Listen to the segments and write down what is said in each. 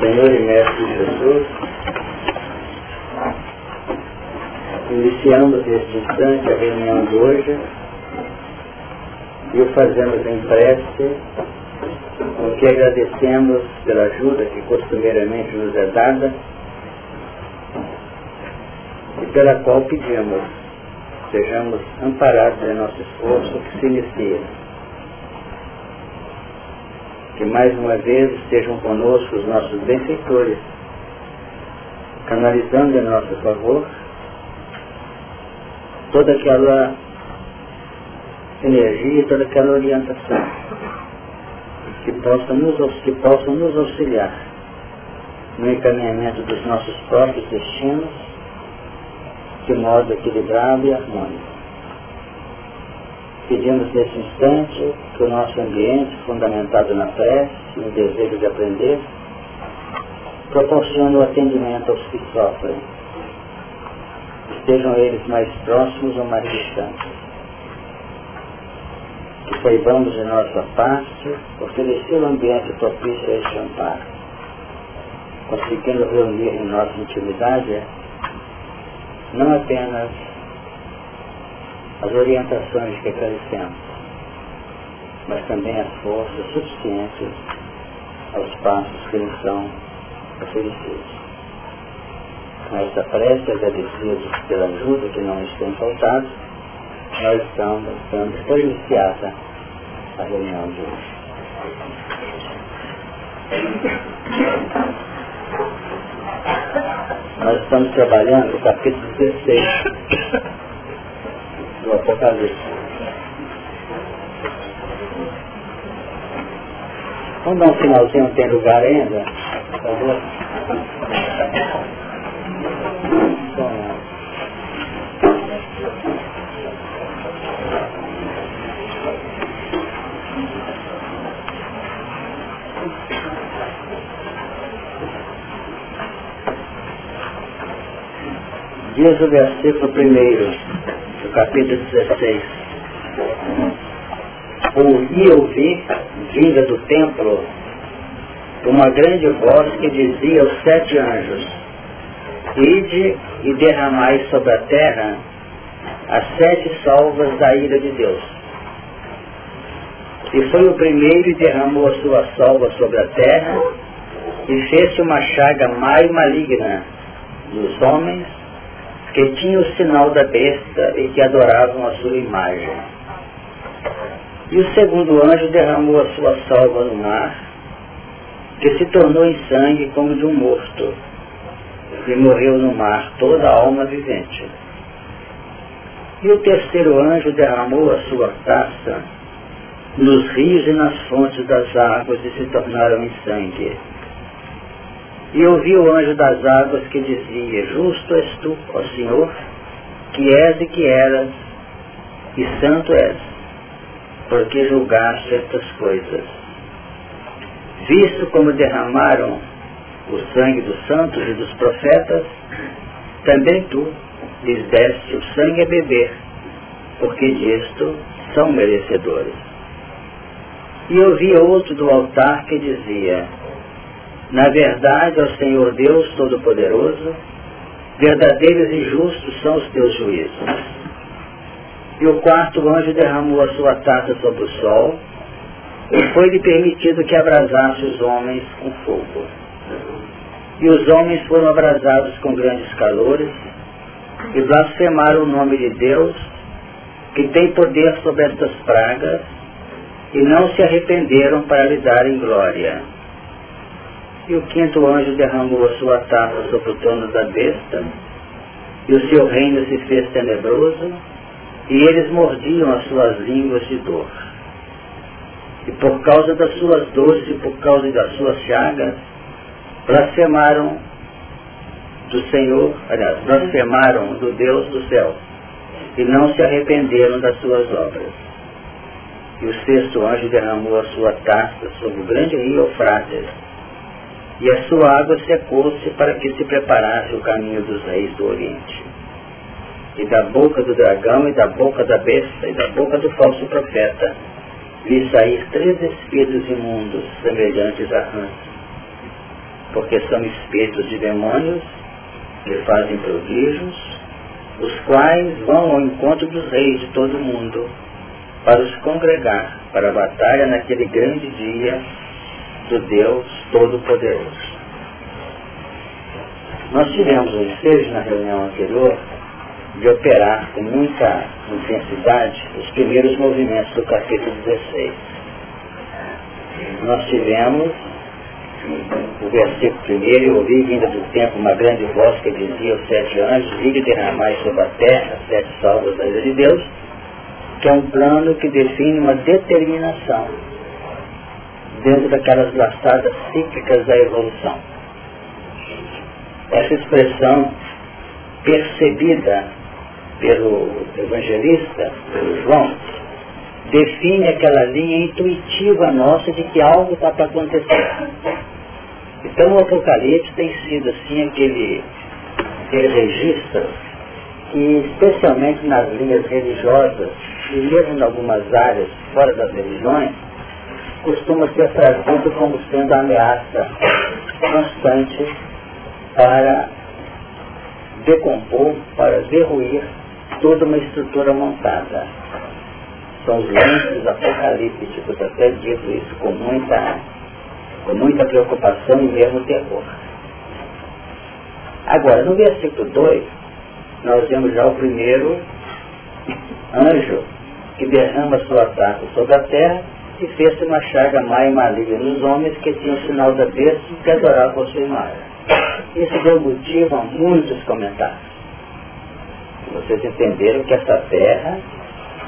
Senhor e Mestre Jesus, iniciamos neste instante a reunião de hoje e o fazemos em prece, com que agradecemos pela ajuda que costumeiramente nos é dada e pela qual pedimos sejamos amparados em nosso esforço que se inicia que mais uma vez estejam conosco os nossos benfeitores, canalizando em nosso favor toda aquela energia, toda aquela orientação que possa nos, que possam nos auxiliar no encaminhamento dos nossos próprios destinos de modo equilibrado e harmônico. Pedimos nesse instante que o nosso ambiente, fundamentado na prece, no desejo de aprender, proporcione o atendimento aos que sofrem, estejam eles mais próximos ou mais distantes. Que saibamos de nossa parte oferecer o um ambiente propício a este amparo, conseguindo reunir em nossa intimidade não apenas as orientações que carecemos, mas também as forças suficientes aos passos que nos são oferecidos. Com essa prece, agradecidos pela ajuda que não nos tem faltado, nós estamos dando por iniciada a reunião de hoje. Nós estamos trabalhando o capítulo 16 do Apocalipse. Vamos dar um finalzinho, tem lugar ainda? Por favor. Diz o versículo primeiro do capítulo 16. Ouvi ouvir, vinda do templo, uma grande voz que dizia aos sete anjos, Ide e derramai sobre a terra as sete salvas da ira de Deus. E foi o primeiro e derramou a sua salva sobre a terra, e fez uma chaga mais maligna dos homens que tinham o sinal da besta e que adoravam a sua imagem. E o segundo anjo derramou a sua salva no mar, que se tornou em sangue como de um morto, e morreu no mar toda a alma vivente. E o terceiro anjo derramou a sua taça nos rios e nas fontes das águas e se tornaram em sangue e ouvi o anjo das águas que dizia, justo és tu, ó Senhor, que és e que eras, e santo és, porque julgaste estas coisas. Visto como derramaram o sangue dos santos e dos profetas, também tu lhes deste o sangue a beber, porque disto são merecedores. E ouvi outro do altar que dizia, na verdade, ao Senhor Deus Todo-Poderoso, verdadeiros e justos são os teus juízos. E o quarto anjo derramou a sua taça sobre o sol, e foi-lhe permitido que abrasasse os homens com fogo. E os homens foram abrasados com grandes calores, e blasfemaram o nome de Deus, que tem poder sobre estas pragas, e não se arrependeram para lhe darem glória e o quinto anjo derramou a sua taça sobre o trono da besta, e o seu reino se fez tenebroso, e eles mordiam as suas línguas de dor. E por causa das suas dores e por causa das suas chagas, blasfemaram do Senhor, aliás, blasfemaram do Deus do céu, e não se arrependeram das suas obras. E o sexto anjo derramou a sua taça sobre o grande rio Eufrates, e a sua água secou-se para que se preparasse o caminho dos reis do Oriente. E da boca do dragão, e da boca da besta, e da boca do falso profeta, vi sair três espíritos imundos, semelhantes a rãs. porque são espíritos de demônios que fazem prodígios, os quais vão ao encontro dos reis de todo o mundo para os congregar para a batalha naquele grande dia do Deus Todo-Poderoso. Nós tivemos o ensejo na reunião anterior de operar com muita intensidade os primeiros movimentos do capítulo 16. Nós tivemos o versículo primeiro, eu ouvi vinda do tempo uma grande voz que dizia aos sete anjos, vinde derramai sobre a terra sete salvas da ira de Deus, que é um plano que define uma determinação dentro daquelas laçadas cíclicas da evolução. Essa expressão percebida pelo evangelista, pelo João, define aquela linha intuitiva nossa de que algo está para acontecer. Então o Apocalipse tem sido assim aquele, aquele registro que especialmente nas linhas religiosas e mesmo em algumas áreas fora das religiões, costuma ser trazido como sendo ameaça constante para decompor, para derruir toda uma estrutura montada. São os lenços apocalípticos, até digo isso com muita, com muita preocupação e mesmo terror. Agora, no versículo 2, nós vemos já o primeiro anjo que derrama sua taça sobre a terra e fez uma chaga má e maligna nos homens que tinham o sinal da besta que adoravam a sua imagem. Isso deu motivo a muitos comentários. Vocês entenderam que essa terra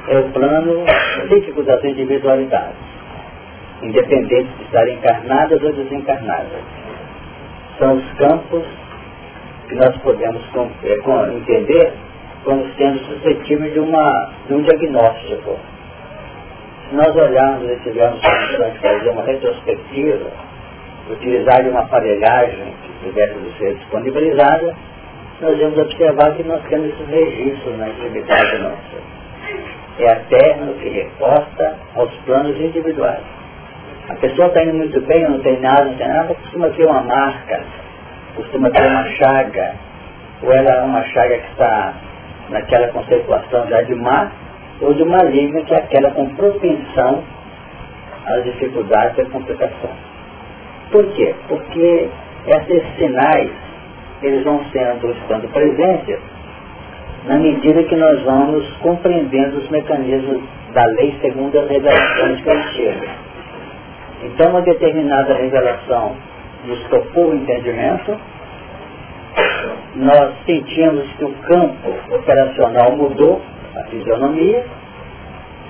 é o plano líquido das individualidades, independente de estarem encarnadas ou desencarnadas. São os campos que nós podemos é, entender como sendo suscetíveis de, uma, de um diagnóstico. Nós olharmos e tivermos condições de fazer uma retrospectiva, utilizar uma aparelhagem que pudesse ser disponibilizada, nós vamos observar que nós temos esses registros na intimidade nossa. É a terra que reporta aos planos individuais. A pessoa está indo muito bem, não tem nada, não tem nada, costuma ter uma marca, costuma ter uma chaga, ou ela é uma chaga que está naquela conceituação já de má ou de maligna, que é aquela com propensão às dificuldades e à complicação. Por quê? Porque esses sinais, eles vão sendo, estando presentes, na medida que nós vamos compreendendo os mecanismos da lei segundo as revelações que eles chegam. Então, uma determinada revelação nos tocou o entendimento, nós sentimos que o campo operacional mudou, a fisionomia,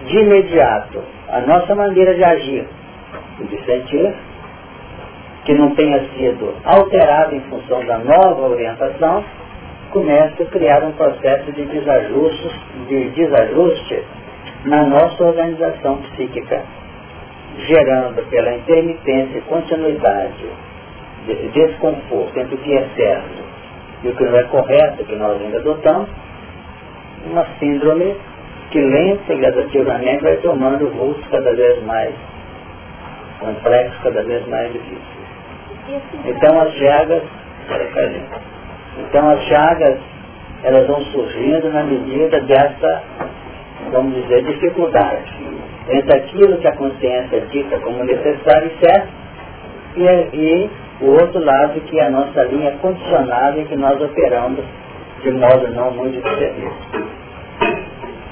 de imediato, a nossa maneira de agir. E de sentir, que não tenha sido alterada em função da nova orientação, começa a criar um processo de desajuste, de desajuste na nossa organização psíquica, gerando pela intermitência e continuidade desse desconforto entre o que é certo e o que não é correto, que nós ainda adotamos, uma síndrome que lenta e gradativamente vai tomando vultos cada vez mais complexos, cada vez mais difíceis. Então as chagas, então as chagas, elas vão surgindo na medida dessa, vamos dizer, dificuldade. Entre aquilo que a consciência dita como necessário e certo, e, e o outro lado que é a nossa linha condicionada em que nós operamos de modo não muito diferente.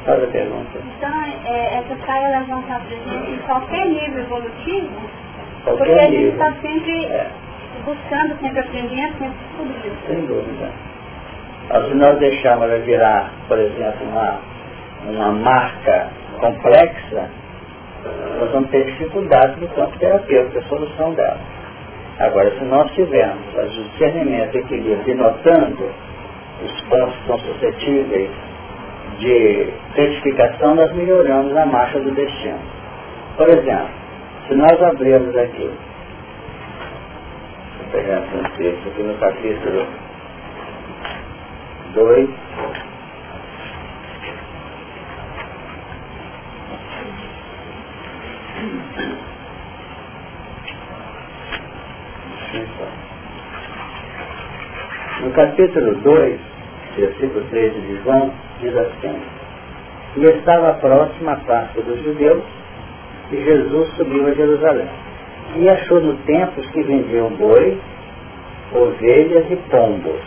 Faz a pergunta. Então, é, essa saia levantar para gente em qualquer nível evolutivo, qualquer porque a gente está sempre é. buscando, sempre aprendendo, sempre descobrindo. Sem dúvida. Se nós deixarmos ela virar, por exemplo, uma, uma marca complexa, nós vamos ter dificuldades no campo terapêutico, a solução dela. Agora, se nós tivermos o discernimento, equilíbrio, e notando os pontos são suscetíveis de certificação, nós melhoramos a marcha do destino. Por exemplo, se nós abrirmos aqui, vou pegar um texto aqui no capítulo 2, capítulo 2, versículo 13 de João, diz assim, e estava próxima a Páscoa dos judeus, e Jesus subiu a Jerusalém. E achou no templo que vendiam boi, ovelhas e pombos,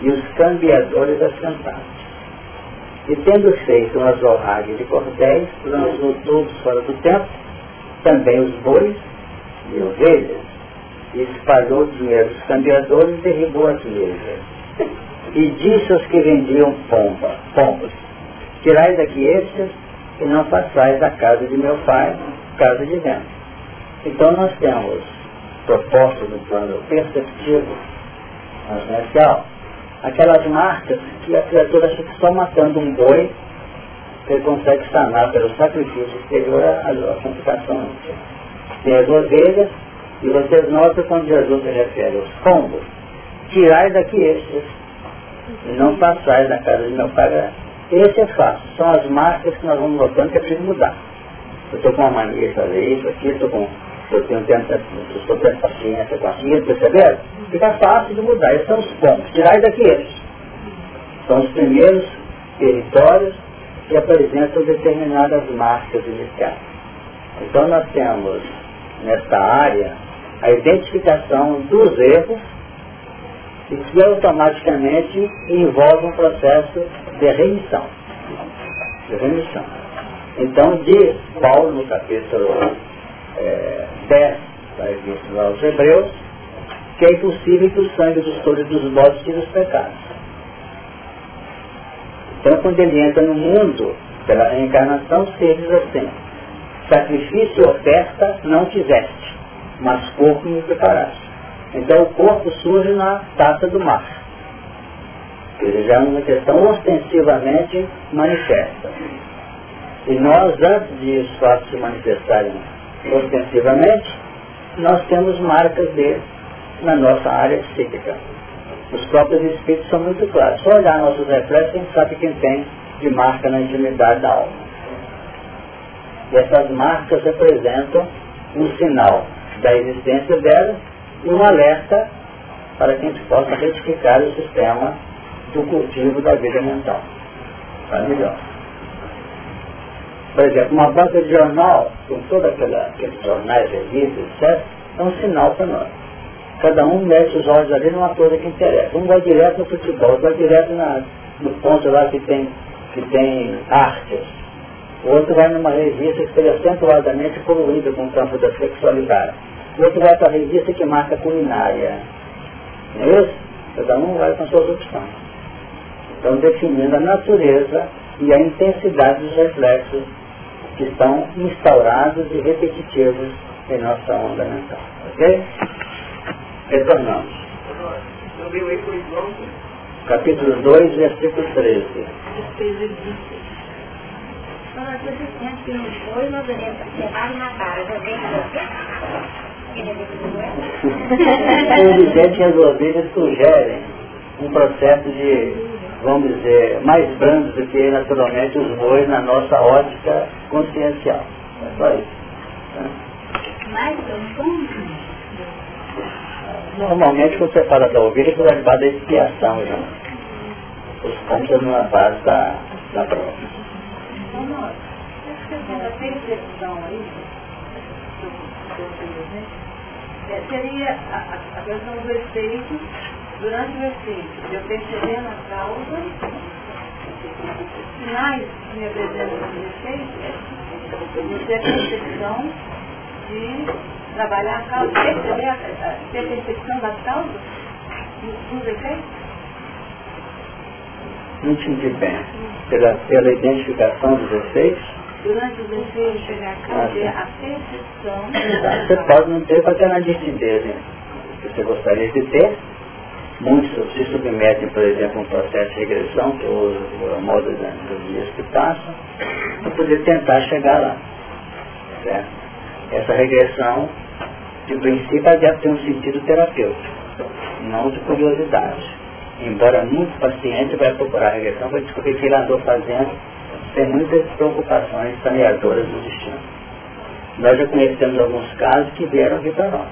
e os cambiadores assentados. E tendo feito uma zorragem de cordéis, lançou todos fora do templo, também os bois e ovelhas, e espalhou o dinheiro dos cambiadores e derribou as mesas. E disse aos que vendiam pomba, pombos, tirai daqui estes e não passais da casa de meu pai, casa de dentro. Então nós temos propostas no plano perceptivo, transversal, aquelas marcas que a criatura acha que só matando um boi ele consegue sanar pelo sacrifício exterior a, a complicação Tem as ovelhas, e vocês notam quando Jesus se refere aos pombos, tirai daqui estes, e não passais na casa de meu pai. Esse é fácil, são as marcas que nós vamos notando que é preciso mudar. Eu estou com uma mania de fazer isso aqui, estou com eu tenho tanta, estou tendo paciência com aquilo, perceberam? Fica fácil de mudar. Esses são os pontos. Tirar daqui eles. São os primeiros territórios que apresentam determinadas marcas iniciais. Então nós temos nesta área a identificação dos erros e que automaticamente envolve um processo de remissão. De remissão. Então diz Paulo no capítulo é, 10 da Epístola aos Hebreus, que é impossível que o sangue dos touros dos bodes tire os pecados. Então, quando ele entra no mundo pela reencarnação, se diz assim, sacrifício e oferta não quiseste, mas corpo me preparaste. Então o corpo surge na taça do mar. Ele já é uma questão ostensivamente manifesta. E nós, antes de os fatos se manifestarem ostensivamente, nós temos marcas dele na nossa área psíquica. Os próprios espíritos são muito claros. Só olhar nossos reflexos, a gente sabe quem tem de marca na intimidade da alma. E essas marcas representam um sinal da existência dela e um alerta para que a gente possa retificar o sistema do cultivo da vida mental. Tá melhor. Por exemplo, uma banca de jornal, com todos aqueles jornais, revistas, etc., é um sinal para nós. Cada um mete os olhos ali numa coisa que interessa. Um vai direto no futebol, outro vai direto na, no ponto lá que tem, que tem artes. O outro vai numa revista que esteja acentuadamente poluída com o campo da sexualidade. Outro vai para a revista que marca culinária. Não é isso? Cada um vai com suas opções. Então, definindo a natureza e a intensidade dos reflexos que estão instaurados e repetitivos em nossa onda mental. Ok? Retornamos. Capítulo 2, versículo 13. É evidente que as ovelhas sugerem um processo de vamos dizer, mais brandos do que naturalmente os bois na nossa ótica consciencial. É só isso. Né? Mais Normalmente quando você fala da ovelha, você vai levar da expiação já. Os pontos na base da, da prova. Seria a, a questão do efeito durante o efeito, eu percebendo a causa, sinais que me apresentam os efeitos, de ter a percepção de trabalhar a causa, perceber a, ter a percepção das causas, dos efeitos. Não entendi bem. Pela, pela identificação dos efeitos? Durante efeitos chegar a ah, a percepção. Você pode não ter na nitidez, que você gostaria de ter, Muitos se submetem, por exemplo, a um processo de regressão, que é o modo dos dias que passam, para poder tentar chegar lá. Certo? Essa regressão, de princípio, deve ter um sentido terapêutico, não de curiosidade. Embora muito paciente vai procurar a regressão para descobrir o que ele andou fazendo, sem muitas preocupações saneadoras do destino. Nós já conhecemos alguns casos que vieram aqui para nós,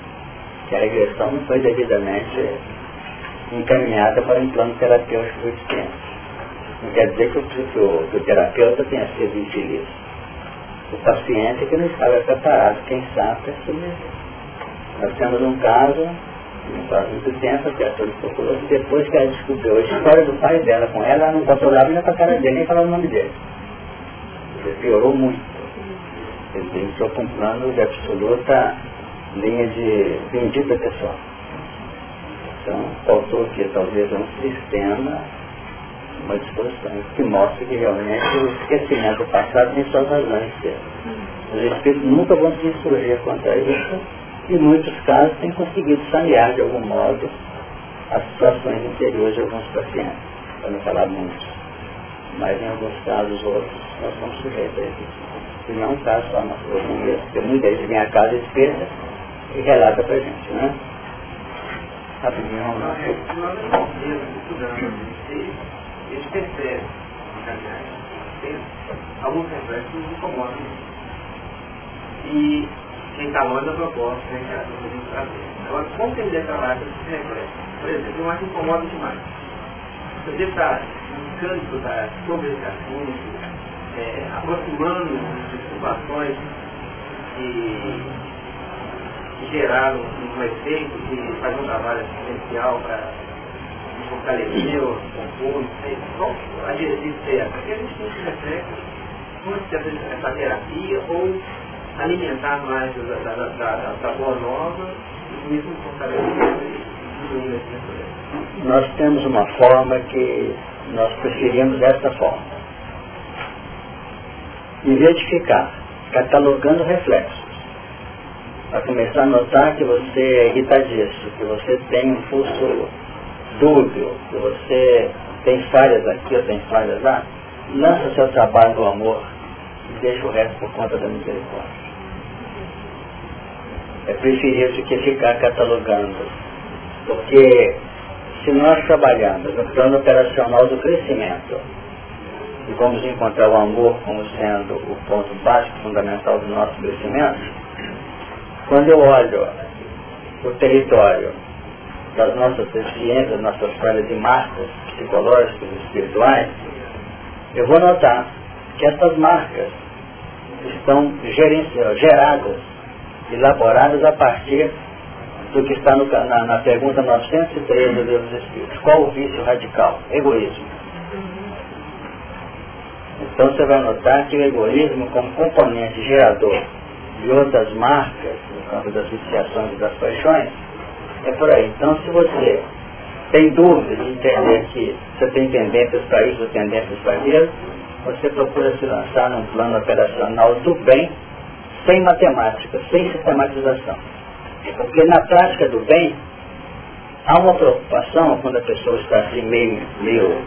que a regressão não foi devidamente encaminhada para um plano terapêutico extenso. Não quer dizer que o, que o, que o terapeuta tenha sido infeliz. O paciente é que não estava preparado, quem sabe, para sobreviver. Nós temos um caso, não faz muito tempo, a pessoa procurou, depois que ela descobriu a história do pai dela com ela, ela não controlava nem para a cara dele, nem falava o nome dele. Piorou muito. Ele entrou com um plano de absoluta linha de bendita pessoal. Então, faltou aqui talvez um sistema, uma disposição que mostre que realmente o esquecimento do passado tem suas razões. Os espíritos nunca vão se insurgir contra isso e, em muitos casos, têm conseguido sanear de algum modo as situações interiores de alguns pacientes, para não falar muitos. Mas em alguns casos outros, nós somos sujeitos a isso. E não é um caso só nosso, porque muita gente vem a casa espírita e relata para a gente, né? Rapidinho, vamos lá. eles percebem, alguns reflexos que incomodam. E quem está longe da proposta, né, que a gente trazer. Agora, como tem declarar que esse reflexo? Por exemplo, eu acho incomoda demais. Você está buscando estudar sobre esse é, aproximando de situações que geraram um efeito de fazer um trabalho assistencial para fortalecer compor, qual a diretriz certa? Porque a gente tem que refletir muito essa terapia ou alimentar mais da, da, da, da boa nova e com isso fortalecer nós temos uma forma que nós preferimos dessa forma. Em vez de ficar catalogando reflexos, a começar a notar que você é irritadiço, que você tem um pulso dúbio, que você tem falhas aqui ou tem falhas lá, lança seu trabalho do amor e deixa o resto por conta da misericórdia. É preferível que ficar catalogando. Porque se nós trabalhamos no plano operacional do crescimento e vamos encontrar o amor como sendo o ponto básico, fundamental do nosso crescimento, quando eu olho o território das nossas deficiências, nossas falhas e marcas psicológicas e espirituais, eu vou notar que essas marcas estão geradas, elaboradas a partir do que está no, na, na, pergunta 913 do Deus dos Espíritos. Qual o vício radical? Egoísmo. Então você vai notar que o egoísmo como componente gerador de outras marcas campo das viciações e das paixões, é por aí. Então, se você tem dúvida de entender que você tem tendências para isso tendências para aquilo, você procura se lançar num plano operacional do bem, sem matemática, sem sistematização. Porque na prática do bem, há uma preocupação quando a pessoa está assim meio, meio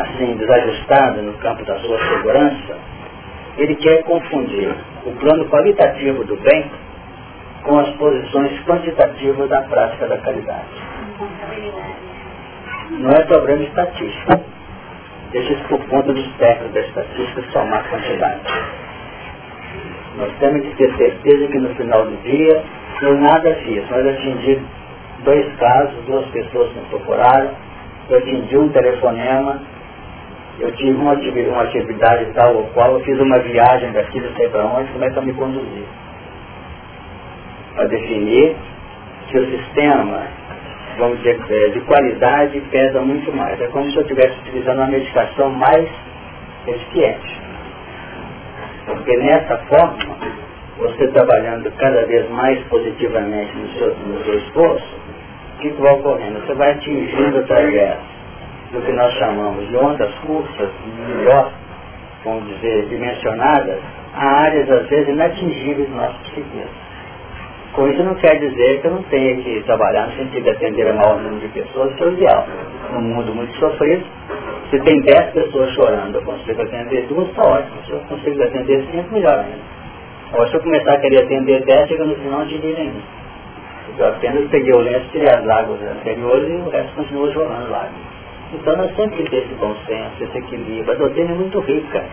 assim desajustada no campo da sua segurança, ele quer confundir o plano qualitativo do bem com as posições quantitativas da prática da caridade. Não é problema estatístico. Deixa isso por conta dos técnicos da estatística somar quantidade. Nós temos que ter certeza que no final do dia eu nada fiz, mas atingi dois casos, duas pessoas me procuraram, eu atingi um telefonema, eu tive uma atividade, uma atividade tal ou qual, eu fiz uma viagem daqui, não sei para onde, como é eu me conduzi para definir que o sistema, vamos dizer, é, de qualidade pesa muito mais. É como se eu estivesse utilizando uma medicação mais eficiente. Porque nessa forma, você trabalhando cada vez mais positivamente no seu, no seu esforço, o que, que vai ocorrendo? Você vai atingindo através do que nós chamamos de ondas curtas, melhor, vamos dizer, dimensionadas, a áreas às vezes inatingíveis do nosso psiquismo. Com isso não quer dizer que eu não tenha que trabalhar no sentido de atender a maior número de pessoas, que é o ideal. Num mundo muito sofrido, se tem 10 pessoas chorando, eu consigo atender duas, está ótimo. Se eu consigo atender cinco, melhor ainda. Agora, se eu começar a querer atender 10, chega no final de dia nenhum. Eu apenas peguei o lenço, tirei as lágrimas anteriores e o resto continua chorando lágrimas. Então nós temos que ter esse bom senso, esse equilíbrio. A doutrina é muito rica,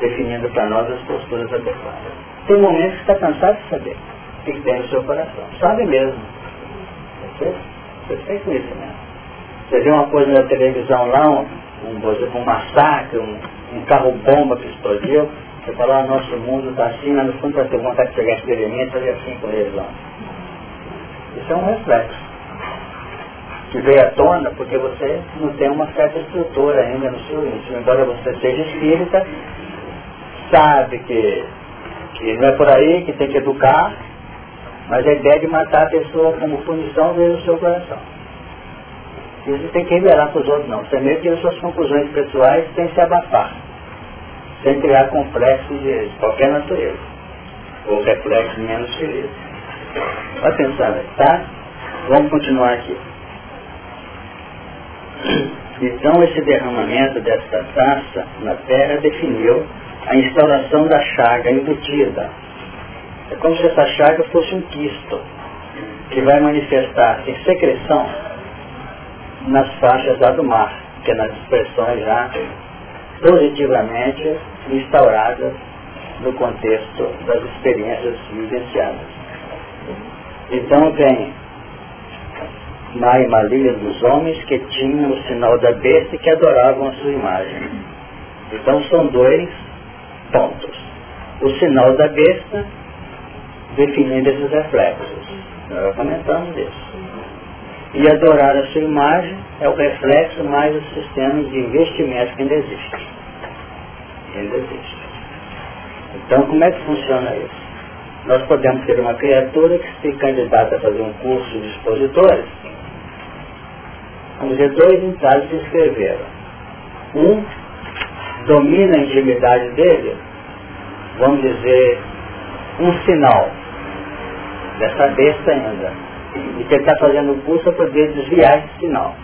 definindo para nós as posturas adequadas. Tem momentos que está cansado de saber que tem no seu coração. Sabe mesmo. Você, você tem conhecimento. Você vê uma coisa na televisão lá, um, um, um massacre, um, um carro-bomba que explodiu, você fala, ah, nosso mundo está assim, mas no fundo vai ter vontade de pegar esse elemento e fazer assim com eles lá. Isso é um reflexo que veio à tona porque você não tem uma certa estrutura ainda no seu íntimo. Embora você seja espírita, sabe que, que não é por aí, que tem que educar, mas a ideia de matar a pessoa como punição veio do seu coração. Você tem que revelar para os outros não. Você mesmo tem suas conclusões pessoais sem se abafar. Sem criar complexos de qualquer natureza. Ou reflexos menos felizes. Vai pensar, tá? Vamos continuar aqui. Então esse derramamento desta taça na terra definiu a instauração da chaga embutida. É como se essa chaga fosse um quisto que vai manifestar-se em secreção nas faixas lá do mar, que é nas expressões já positivamente instauradas no contexto das experiências vivenciadas. Então vem má e maligna dos homens que tinham o sinal da besta e que adoravam a sua imagem. Então são dois pontos. O sinal da besta definindo esses reflexos. Nós comentamos isso. E adorar a sua imagem é o reflexo mais dos sistemas de investimento que ainda existe. Ainda existe. Então como é que funciona isso? Nós podemos ter uma criatura que se candidata a fazer um curso de expositores Vamos dizer, dois ensaios se escreveram. Um domina a intimidade dele, vamos dizer, um sinal dessa besta ainda. E que ele está fazendo o curso para poder desviar esse sinal.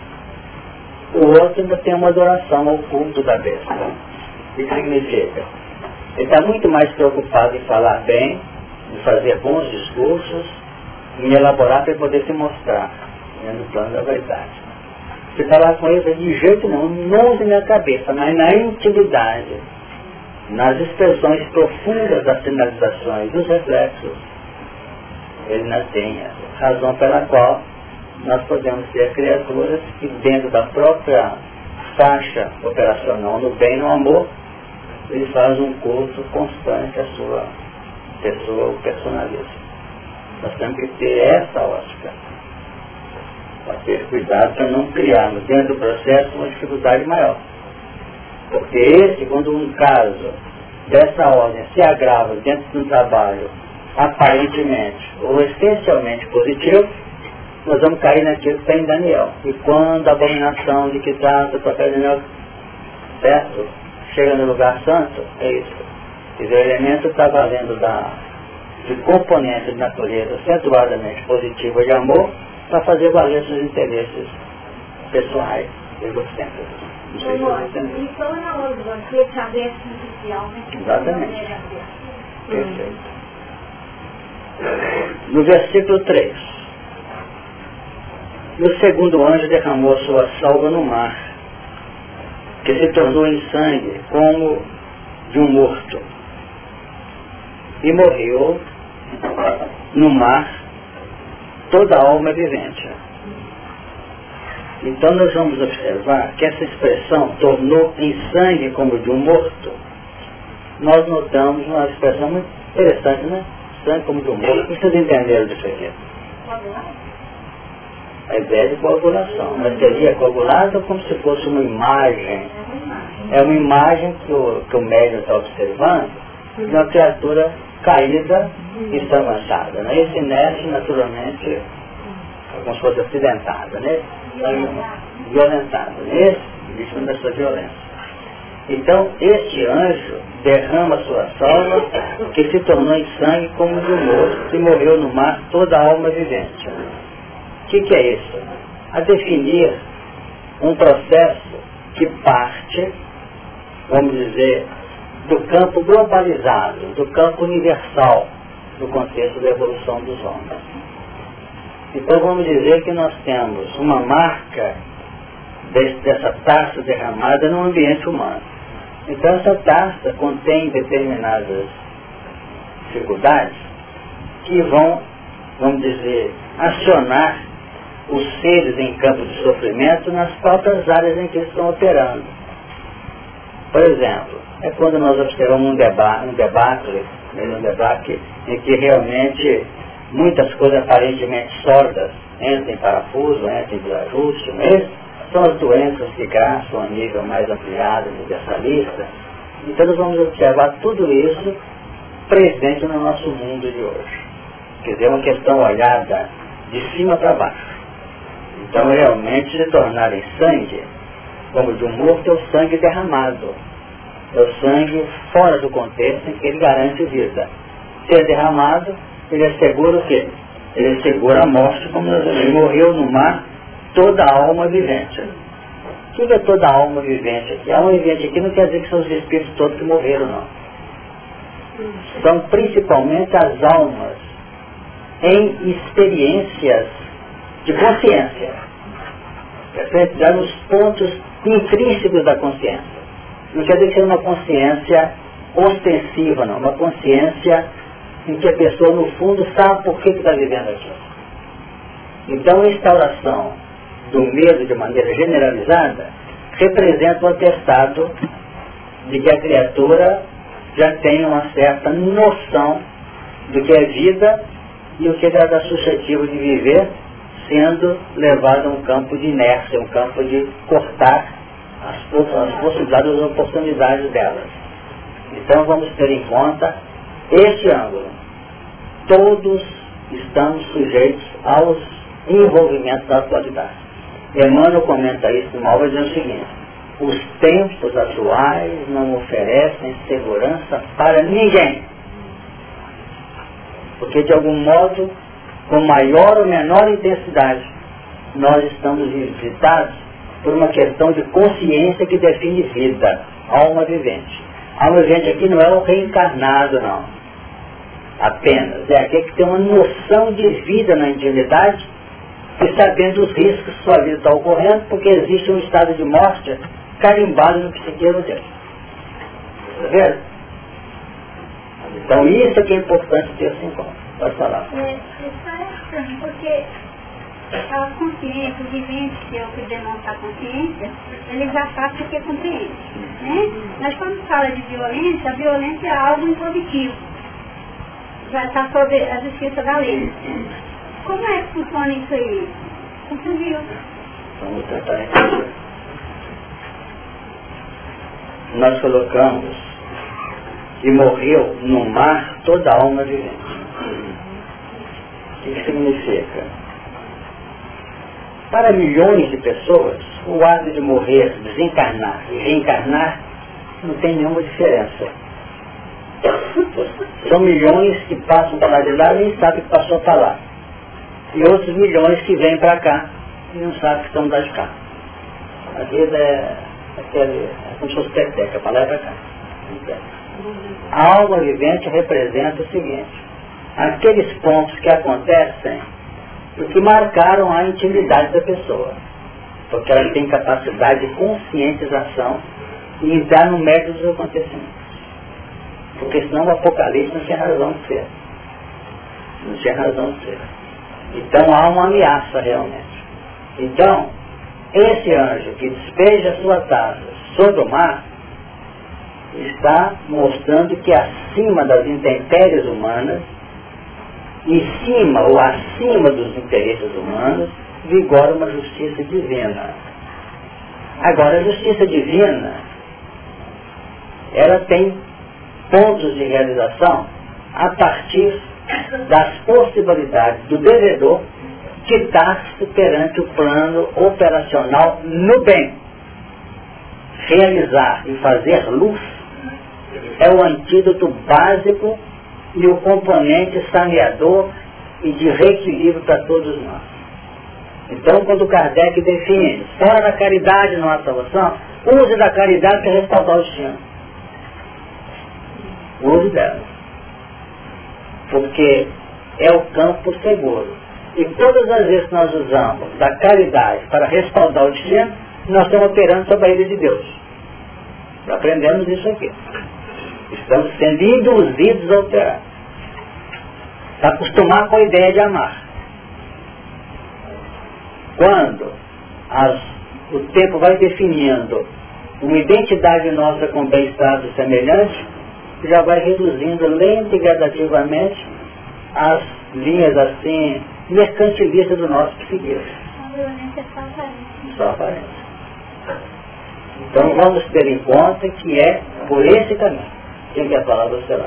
O outro ainda tem uma adoração ao culto da besta. O que significa? Ele está muito mais preocupado em falar bem, em fazer bons discursos, em elaborar para poder se mostrar, né, no plano da verdade. Você falar com ele de jeito nenhum, não de minha cabeça, mas na intimidade, nas expressões profundas das sinalizações, dos reflexos, ele não tem razão pela qual nós podemos ter criaturas que dentro da própria faixa operacional no bem e no amor, ele faz um culto constante à sua pessoa ou personalismo. Nós temos que ter essa ótica para ter cuidado para não criarmos dentro do processo uma dificuldade maior. Porque esse, quando um caso dessa ordem se agrava dentro de um trabalho aparentemente ou essencialmente positivo, nós vamos cair naquilo que está em Daniel. E quando a abominação de que trata o papel Daniel, certo? Chega no lugar santo, é isso. Quer dizer, o elemento está valendo da, de componente de natureza acentuadamente positiva de amor, para fazer valer seus interesses pessoais, egocêntricos. Então é né? Exatamente. Perfeito. No versículo 3. E o segundo anjo derramou sua salva no mar, que se tornou em sangue como de um morto. E morreu no mar toda alma é vivente. Então nós vamos observar que essa expressão tornou em sangue como de um morto. Nós notamos uma expressão muito interessante, né? Sangue como de um morto. Vocês entenderam disso aqui? A ideia de coagulação. Mas seria coagulado como se fosse uma imagem. É uma imagem que o, que o médium está observando de uma criatura caída e estramaçada. Né? Esse inerte, naturalmente, se fosse acidentada, né? violentada. Né? Esse, vítima dessa violência. Então, este anjo derrama sua salva, que se tornou em sangue como de um morto, e morreu no mar toda a alma vivente. O que, que é isso? A definir um processo que parte, vamos dizer, do campo globalizado, do campo universal, no contexto da evolução dos homens. Então vamos dizer que nós temos uma marca desse, dessa taça derramada no ambiente humano. Então essa taça contém determinadas dificuldades que vão, vamos dizer, acionar os seres em campo de sofrimento nas próprias áreas em que eles estão operando. Por exemplo, é quando nós observamos um debate, um debate, um debate em que realmente muitas coisas aparentemente sordas entram em parafuso, entram em desajuste, mesmo, são as doenças que graçam a nível mais ampliado, universalista. Então nós vamos observar tudo isso presente no nosso mundo de hoje. Quer dizer, é uma questão olhada de cima para baixo. Então realmente se tornarem sangue, como de um morto é o sangue derramado. É o sangue fora do contexto em que ele garante vida. Se é derramado, ele assegura o quê? Ele assegura a morte, como ele morreu no mar toda a alma vivente. O que é toda a alma vivente aqui? A alma vivente aqui não quer dizer que são os espíritos todos que morreram, não. São principalmente as almas em experiências de consciência. Já nos pontos intrínsecos da consciência. Não quer dizer que seja uma consciência ostensiva, não. Uma consciência em que a pessoa, no fundo, sabe por que está vivendo aquilo. Então, a instauração do medo de maneira generalizada representa o atestado de que a criatura já tem uma certa noção do que é vida e o que ela está suscetível de viver sendo levado a um campo de inércia, um campo de cortar as, as possibilidades, as oportunidades delas. Então vamos ter em conta este ângulo. Todos estamos sujeitos aos envolvimentos da atualidade. Emmanuel comenta isso no obra dizendo o seguinte, os tempos atuais não oferecem segurança para ninguém. Porque de algum modo, com maior ou menor intensidade, nós estamos visitados por uma questão de consciência que define vida, alma vivente. Alma vivente aqui não é o reencarnado, não. Apenas. É aquele que tem uma noção de vida na intimidade e sabendo os riscos que sua vida está ocorrendo, porque existe um estado de morte carimbado no psiquismo dele. Está vendo? Então isso é que é importante ter em conta. Pode falar. É, é porque a consciência, o vivente, que é o que demonstra a consciência, ele já sabe o que compreende. Né? Mas quando fala de violência, a violência é algo impositivo. Já está sob a justiça da lei. Como é que funciona isso aí? Confundiu. Vamos tentar entender. Nós colocamos e morreu no mar toda a alma vivente. O que significa? Para milhões de pessoas, o ato de morrer, desencarnar e reencarnar não tem nenhuma diferença. São milhões que passam para lá de lá e nem sabem que passou para lá e outros milhões que vêm para cá e não sabem que estão de cá. A vida é, aquele, é como se fosse peteca, para lá e para cá. A alma vivente representa o seguinte, aqueles pontos que acontecem e que marcaram a intimidade da pessoa. Porque ela tem capacidade de conscientização e entrar no mérito dos acontecimentos. Porque senão o Apocalipse não tinha razão de ser. Não tinha razão de ser. Então há uma ameaça realmente. Então, esse anjo que despeja sua taça sobre o mar, está mostrando que acima das intempéries humanas, em cima ou acima dos interesses humanos, vigora uma justiça divina. Agora, a justiça divina, ela tem pontos de realização a partir das possibilidades do devedor quitar-se perante o plano operacional no bem. Realizar e fazer luz é o antídoto básico e o componente saneador e de reequilíbrio para todos nós. Então, quando Kardec define, fora da caridade não há salvação, use da caridade para respaldar o destino. Use dela porque é o campo seguro. E todas as vezes que nós usamos da caridade para respaldar o destino, nós estamos operando sobre a ilha de Deus. Aprendemos isso aqui. Estamos sendo induzidos a operar. Acostumar com a ideia de amar. Quando as, o tempo vai definindo uma identidade nossa com bem-estar semelhante, já vai reduzindo lenta e gradativamente as linhas assim mercantilistas do nosso psiquismo. Só aparência. Então vamos ter em conta que é por esse caminho. Quem quer falar, você.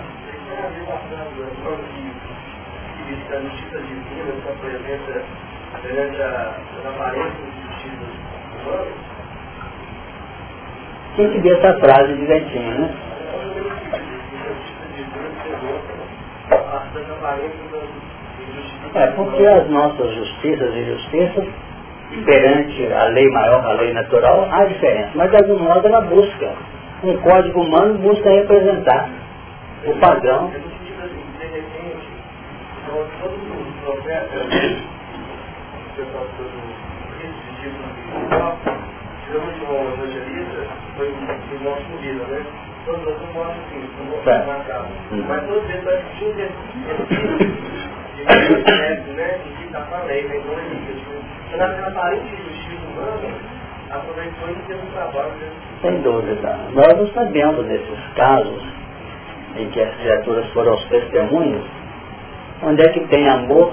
Quem que deu essa frase direitinho, né? É, porque as nossas justiças e justiças, perante a lei maior, a lei natural, há diferença. Mas de algum modo ela busca. Um código humano busca representar o padrão. Foi o nosso vida, né? Todos nós não mostram assim, não mostram marcado. Mas todas as vezes vai existir um de né? E que está para a lei, né? Então é isso. Então, na aparente justiça humana, aproveitou e teve um trabalho. Sem dúvida. Nós não sabemos desses casos em que as criaturas foram os testemunhos, onde é que tem amor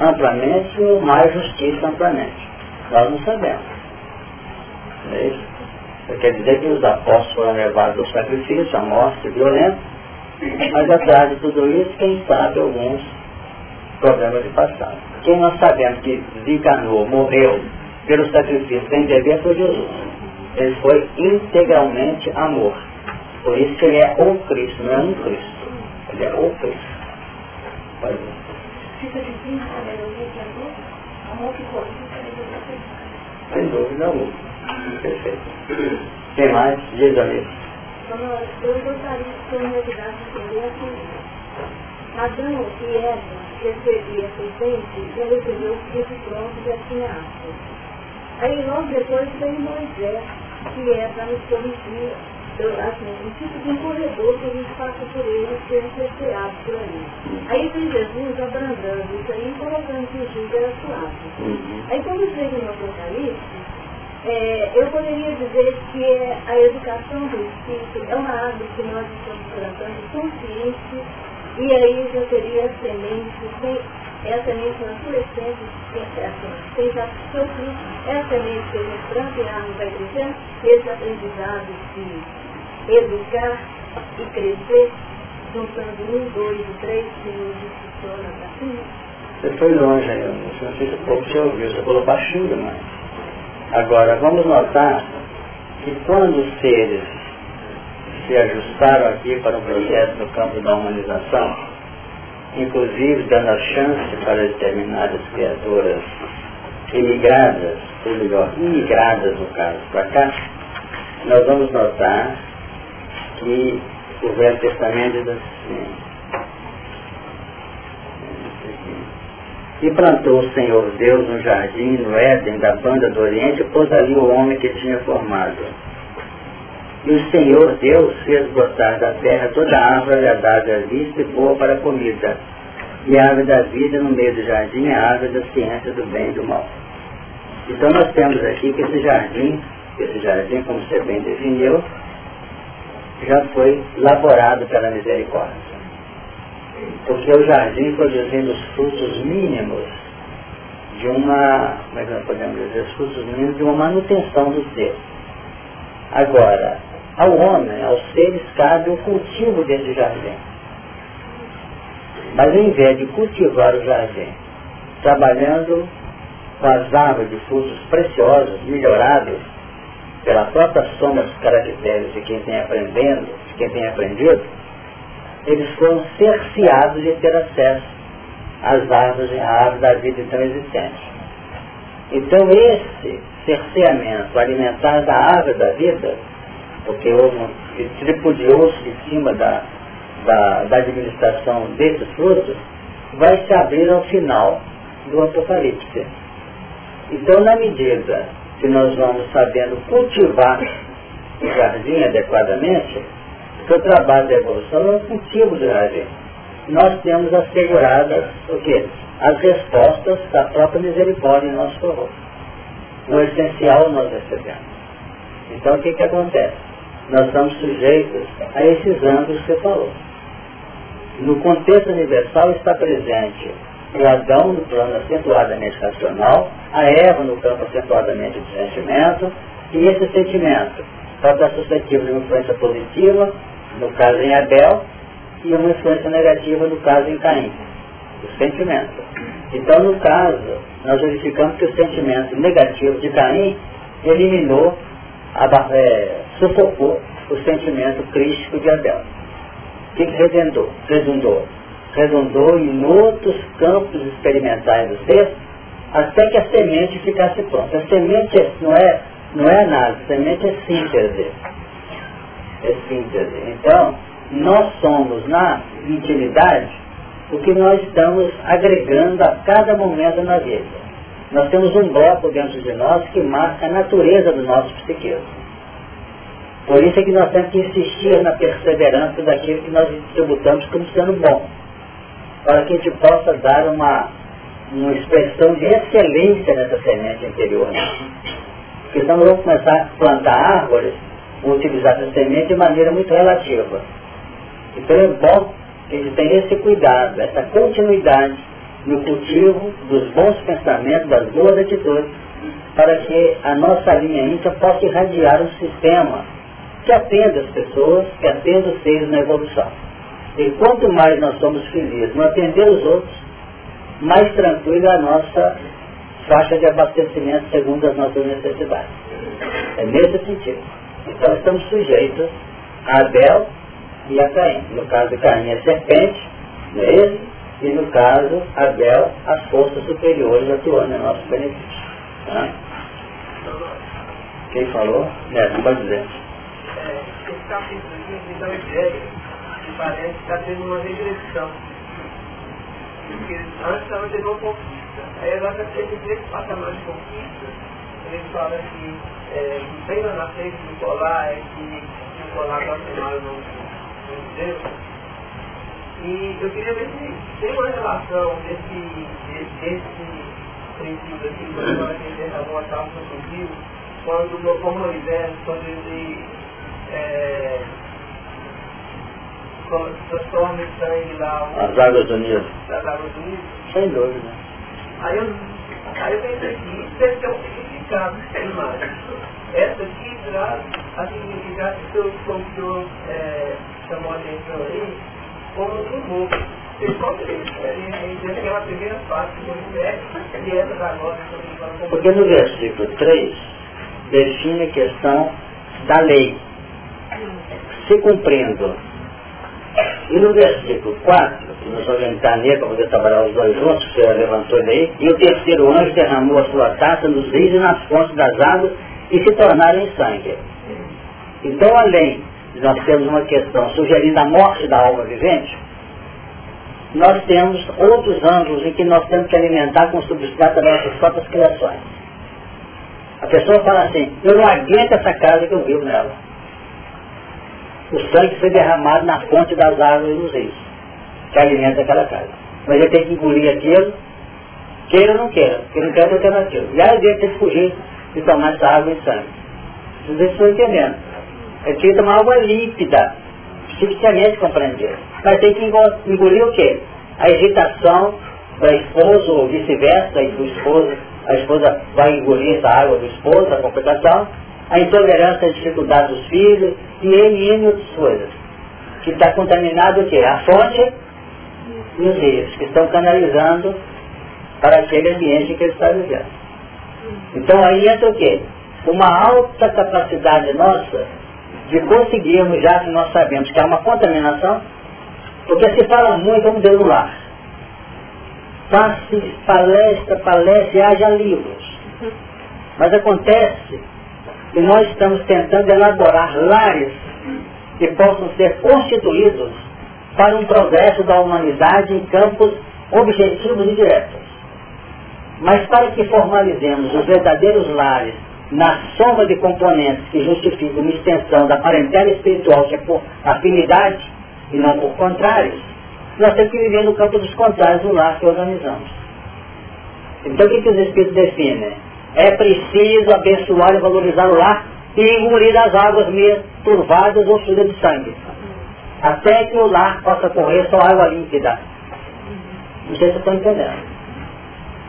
amplamente ou mais justiça amplamente. Nós não sabemos. É isso? Quer dizer que os apóstolos foram levados ao sacrifício, à morte violenta, mas atrás de tudo isso, quem sabe alguns problemas de passado. Quem nós sabemos que desencarnou, morreu pelo sacrifício sem dever foi Jesus. Ele foi integralmente amor. Por isso que ele é o Cristo, não é um Cristo. Ele é o Cristo. Pode ver. Sem dúvida alguma. Perfeito. Quem mais? Diz ali. Eu gostaria que você me ajudasse a entender que Adão e Eva recebiam presente, já recebeu o filho pronto já tinha árvore. Aí logo depois veio Moisés, que é para nos corrigir assim, um tipo de um corredor que a gente passa por ele sendo cerceado por ali. Aí vem Jesus abrandando isso aí, colocando que o jugo era suave. Uhum. Aí quando chega no Apocalipse, é, eu poderia dizer que é a educação do espírito é uma árvore que nós estamos plantando consciente e aí já teria a semente, sem, é a semente na sua essência, é sem já seu fruto, é a semente que a gente planta e a árvore vai crescendo, esse aprendizado de educar e crescer, juntando um, dois três, de funciona cima. Você foi longe aí, não sei se o povo te ouviu, você falou baixinho demais. Agora, vamos notar que quando os seres se ajustaram aqui para o processo no campo da humanização, inclusive dando a chance para determinadas criaturas imigradas, ou melhor, imigradas no caso para cá, nós vamos notar que o Velho Testamento diz assim, E plantou o Senhor Deus no jardim, no Éden, da banda do Oriente, e pôs ali o homem que tinha formado. E o Senhor Deus fez brotar da terra toda a árvore agradável à vista e boa para a comida. E a árvore da vida no meio do jardim é a árvore da ciência do bem e do mal. Então nós temos aqui que esse jardim, esse jardim, como você bem definiu, já foi laborado pela misericórdia. Porque o jardim produzindo os frutos mínimos de uma, como é que nós podemos dizer, os frutos mínimos de uma manutenção do ser. Agora, ao homem, aos seres, cabe o cultivo desse jardim. Mas em vez de cultivar o jardim, trabalhando com as árvores de frutos preciosos, melhorados, pela própria soma dos caracteres de quem tem aprendendo, de quem tem aprendido, eles foram cerceados de ter acesso às árvores, árvore da vida então existente. Então esse cerceamento alimentar da árvore da vida, porque houve um, tripudiou-se em cima da, da, da administração desses frutos, vai se abrir ao final do Apocalipse. Então, na medida que nós vamos sabendo cultivar o jardim adequadamente, porque o trabalho da evolução é um cultivo de jardim. Nós temos asseguradas o quê? As respostas da própria misericórdia em nosso favor. O essencial nós recebemos. Então o que, que acontece? Nós estamos sujeitos a esses ângulos que você falou. No contexto universal está presente o Adão no plano acentuadamente racional, a Eva no campo acentuadamente do sentimento, e esse sentimento pode estar suscetível de uma influência positiva, no caso em Abel, e uma influência negativa no caso em Caim, o sentimento. Então, no caso, nós verificamos que o sentimento negativo de Caim eliminou, é, sufocou o sentimento crítico de Abel. O que, que redundou? Redundou em outros campos experimentais do ser, até que a semente ficasse pronta. A semente não é, não é nada, a semente é síntese. É síntese. Então, nós somos na intimidade o que nós estamos agregando a cada momento na vida. Nós temos um bloco dentro de nós que marca a natureza do nosso psiquismo. Por isso é que nós temos que insistir na perseverança daquilo que nós tributamos como sendo bom, para que a gente possa dar uma, uma expressão de excelência nessa semente interior. Porque senão vamos começar a plantar árvores, utilizar essa semente de maneira muito relativa. Então é bom que a gente tenha esse cuidado, essa continuidade no cultivo dos bons pensamentos, das boas atitudes, para que a nossa linha íntima possa irradiar um sistema que atenda as pessoas, que atenda os seres na evolução. E quanto mais nós somos felizes no atender os outros, mais tranquila é a nossa faixa de abastecimento segundo as nossas necessidades. É nesse sentido. Então estamos sujeitos a Abel e a Caim. No caso de Caim é serpente, não é isso? E no caso, Abel, as forças superiores atuando em nosso benefício. Tá? Quem falou? É, não pode dizer esse parece que está tendo uma regressão. Porque antes estava tendo uma conquista. Aí agora está tendo três patamares de conquista. Ele fala que é, lá na frente do colar é que, que o colar está tomado no, no Deus. E eu queria ver se tem uma relação desse, desse, princípio aqui, quando ele derramou a taça do rio, quando, como Moisés, quando ele é, transforma o sangue lá. As águas unidas. As águas unidas. Sem dúvida. Aí eu, aí eu pensei aqui, isso deve ter um significado, mas essa aqui traz a significado que o senhor é, chamou a atenção aí, como um morro. Porque no versículo 3 define a questão da lei se cumprindo. E no versículo 4, que nós vamos entrar nele para poder trabalhar os dois juntos, que você levantou ele aí, e o terceiro anjo derramou a sua taça nos rios e nas fontes das águas e se tornaram em sangue. Então, além de nós termos uma questão sugerindo a morte da alma vivente, nós temos outros ângulos em que nós temos que alimentar com substrato as nossas próprias criações. A pessoa fala assim, eu não aguento essa casa que eu vivo nela o sangue foi derramado na fonte das árvores dos rios, que alimenta aquela casa. Mas ele tem que engolir aquilo, queira ou não queira, porque não quer alternativa. E aí ele tem que fugir de tomar essa água em sangue. Vocês estão entendendo. Ele tem que tomar água límpida, psiquicamente compreender. Mas tem que engolir o quê? A irritação da esposa ou vice-versa, do a esposa vai engolir essa água do esposo, a complicação, a intolerância a dificuldade dos filhos e N, outras coisas. Que está contaminado o quê? A fonte e os rios, que estão canalizando para aquele ambiente que ele está vivendo. Então aí entra o quê? Uma alta capacidade nossa de conseguirmos, já que nós sabemos que há uma contaminação, porque se fala muito, vamos ver no lar. Passe palestra, palestra, haja livros. Mas acontece e nós estamos tentando elaborar lares que possam ser constituídos para um progresso da humanidade em campos objetivos e diretos. Mas para que formalizemos os verdadeiros lares na soma de componentes que justificam uma extensão da parentela espiritual, que é por afinidade e não por contrários, nós temos que viver no campo dos contrários no lar que organizamos. Então o que, que os Espíritos definem? É preciso abençoar e valorizar o lar e engolir as águas meio turvadas ou sujas de sangue. Até que o lar possa correr só água límpida. Não sei se estão entendendo.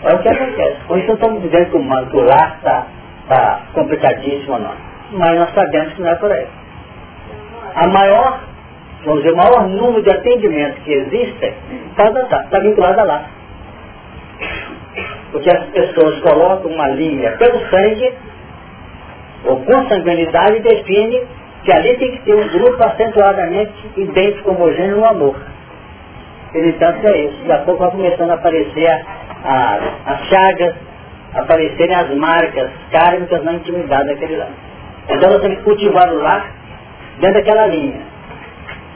É o que acontece. Por isso estamos dizendo que o, que o lar está tá complicadíssimo ou não. Mas nós sabemos que não é por aí. A maior, vamos dizer, o maior número de atendimentos que existem está tá, tá vinculado lá. Porque as pessoas colocam uma linha pelo sangue, ou com sanguinidade, e definem que ali tem que ter um grupo acentuadamente idêntico, homogêneo no amor. Entanto, é isso. Daqui a pouco vai começando a aparecer a, as chagas, aparecerem as marcas kármicas na intimidade daquele lar. Então nós temos que cultivar o lar dentro daquela linha.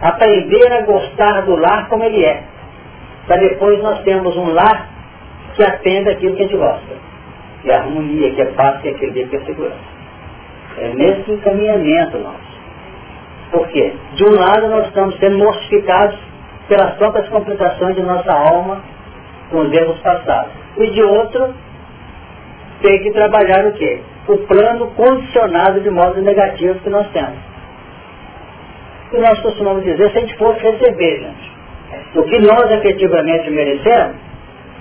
Aprender a gostar do lar como ele é. Para depois nós temos um lar que atenda aquilo que a gente gosta. Que é harmonia, que é paz, que é equilíbrio, que é segurança. É nesse encaminhamento nosso. Por quê? De um lado nós estamos sendo mortificados pelas próprias complicações de nossa alma com os erros passados. E de outro, tem que trabalhar o quê? O plano condicionado de modo negativo que nós temos. E nós costumamos dizer, se a gente fosse receber, gente, o que nós efetivamente merecemos,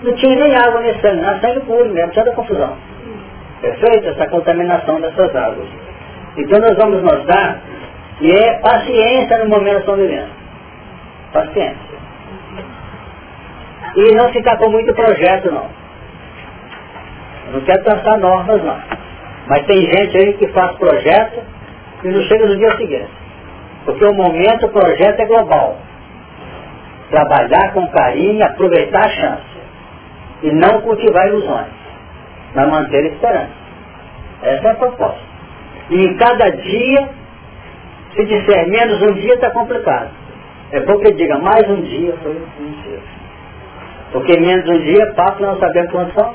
não tinha nem água nesse sangue, não, sangue puro mesmo, tinha da confusão. Perfeito? Essa contaminação dessas águas. Então nós vamos notar que é paciência no momento que estamos vivendo. Paciência. E não ficar com muito projeto, não. Eu não quero traçar normas, não. Mas tem gente aí que faz projeto e não chega no dia seguinte. Porque o momento, o projeto é global. Trabalhar com carinho, aproveitar a chance. E não cultivar ilusões. Mas manter a esperança. Essa é a proposta. E em cada dia, se disser menos um dia, está complicado. É bom que diga mais um dia foi um dia. Porque menos um dia passa não sabemos quantos são.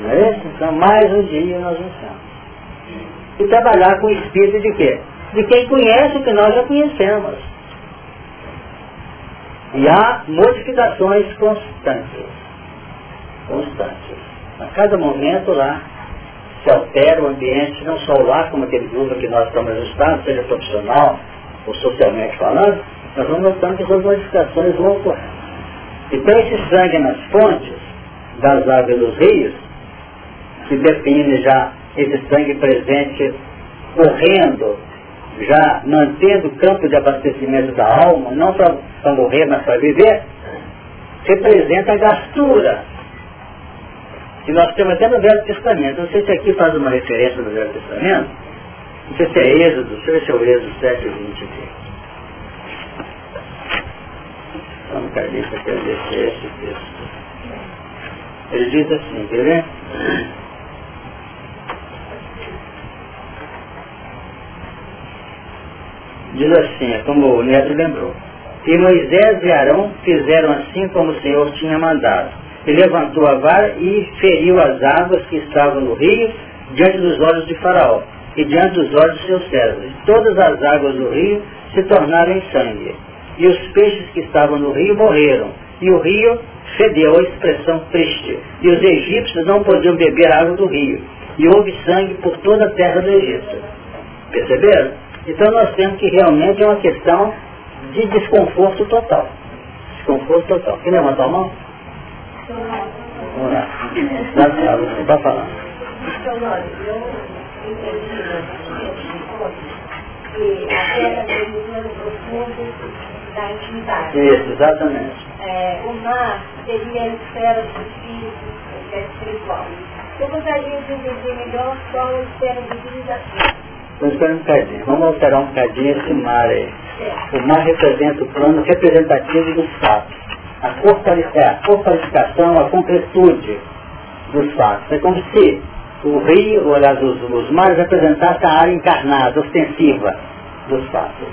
Não é isso? Então mais um dia nós estamos. E trabalhar com o espírito de quê? De quem conhece o que nós já conhecemos. E há modificações constantes. Constantes. A cada momento lá se altera o ambiente, não só lá como aquele grupo que nós estamos ajustados, seja profissional ou socialmente falando, nós vamos notando que essas modificações vão ocorrer. Então esse sangue nas fontes das águas dos rios, que define já esse sangue presente correndo, já mantendo o campo de abastecimento da alma, não para morrer, mas para viver, representa a gastura. Que nós temos até no Velho Testamento. Não sei se aqui faz uma referência no Velho Testamento. Não sei se é Êxodo, deixa eu ver se é o Êxodo 7 e 20 aqui. Vamos Carlista quer descer esse texto. Ele diz assim, quer ver? Diz assim, é como o Neto lembrou. E Moisés e Arão fizeram assim como o Senhor tinha mandado. E levantou a vara e feriu as águas que estavam no rio diante dos olhos de Faraó e diante dos olhos de seus servos. E todas as águas do rio se tornaram em sangue e os peixes que estavam no rio morreram, e o rio fedeu, a expressão triste, e os egípcios não podiam beber água do rio, e houve sangue por toda a terra do Egito. Perceberam? Então nós temos que realmente é uma questão de desconforto total. Desconforto total. Quem levantou a mão? Vamos lá. Você está falando. que a terra tem um profundo da intimidade. Isso, exatamente. É, o mar seria a esfera do espírito, a esfera espiritual. Eu gostaria de entender melhor qual é a esfera da civilização. Vamos um bocadinho. Vamos alterar um bocadinho esse mar aí. O mar representa o plano representativo dos fatos. A, é, a qualificação, a concretude dos fatos. É como se o rio, ou aliás, os, os mares representassem a área encarnada, ostensiva dos fatos.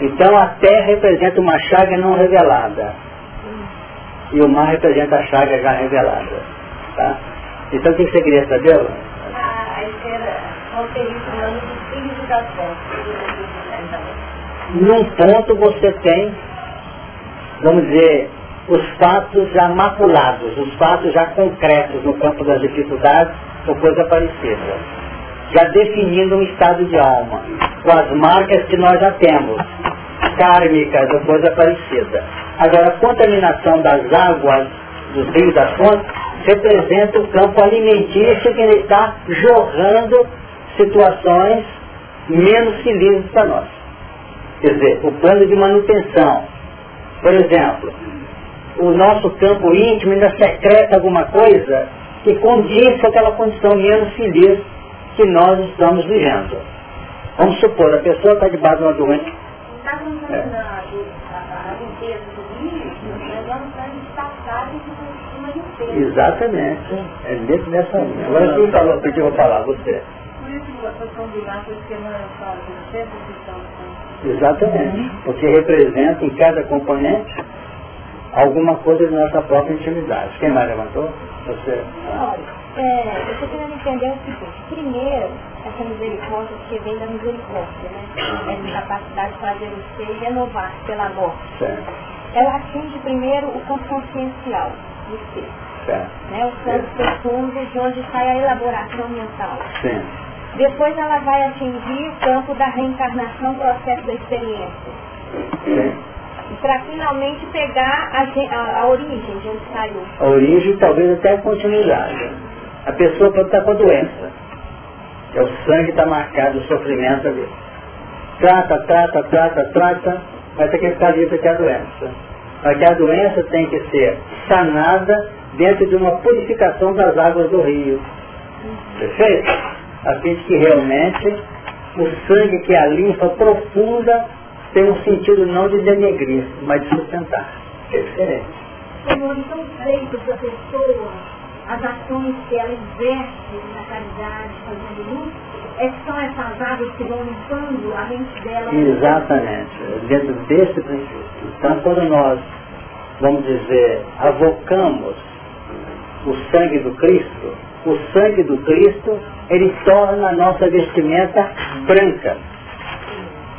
Então a terra representa uma chaga não revelada. E o mar representa a chaga já revelada. Tá? Então o que você queria saber? Num ponto você tem, vamos dizer, os fatos já maculados, os fatos já concretos no campo das dificuldades ou coisa parecida. Já definindo um estado de alma, com as marcas que nós já temos, kármicas ou coisa parecida. Agora, a contaminação das águas dos rios das fontes representa o campo alimentício que ele está jorrando situações menos felizes para nós. Quer dizer, o plano de manutenção. Por exemplo, o nosso campo íntimo ainda secreta alguma coisa que condiz com aquela condição menos feliz que nós estamos vivendo. Vamos supor, a pessoa está debaixo de uma doença. Exatamente. É dentro dessa linha. Agora quem falou, porque eu vou falar, você. Por isso a questão do gato, porque não é só de sempre Exatamente. Porque representa em cada componente alguma coisa de nossa própria intimidade. Quem mais levantou? Você. Olha, é, eu estou querendo entender o seguinte. Primeiro, essa misericórdia que vem da misericórdia, né? Essa capacidade de fazer o ser e renovar pela morte. Certo. Ela atinge primeiro o campo consciencial do ser. Certo. Né? Os campos profundos de onde sai a elaboração mental. Sim. Depois ela vai atingir o campo da reencarnação, processo da experiência. Para finalmente pegar a, a- a origem de onde saiu. A origem talvez até a continuidade. A pessoa pode estar com a doença. É o sangue que está marcado, o sofrimento ali. Trata, trata, trata, trata, vai ter que ficar livre que a doença. Mas a doença tem que ser sanada dentro de uma purificação das águas do rio. Perfeito? A fim de que realmente o sangue que é a linfa profunda tem um sentido não de denegrir, mas de sustentar. É diferente. Senhor, então feito da pessoa, as ações que ela investe na caridade, fazendo luz, é são essas águas que vão limpando a mente dela. Exatamente, dentro desse princípio. Então, quando nós, vamos dizer, avocamos o sangue do Cristo, o sangue do Cristo, ele torna a nossa vestimenta branca.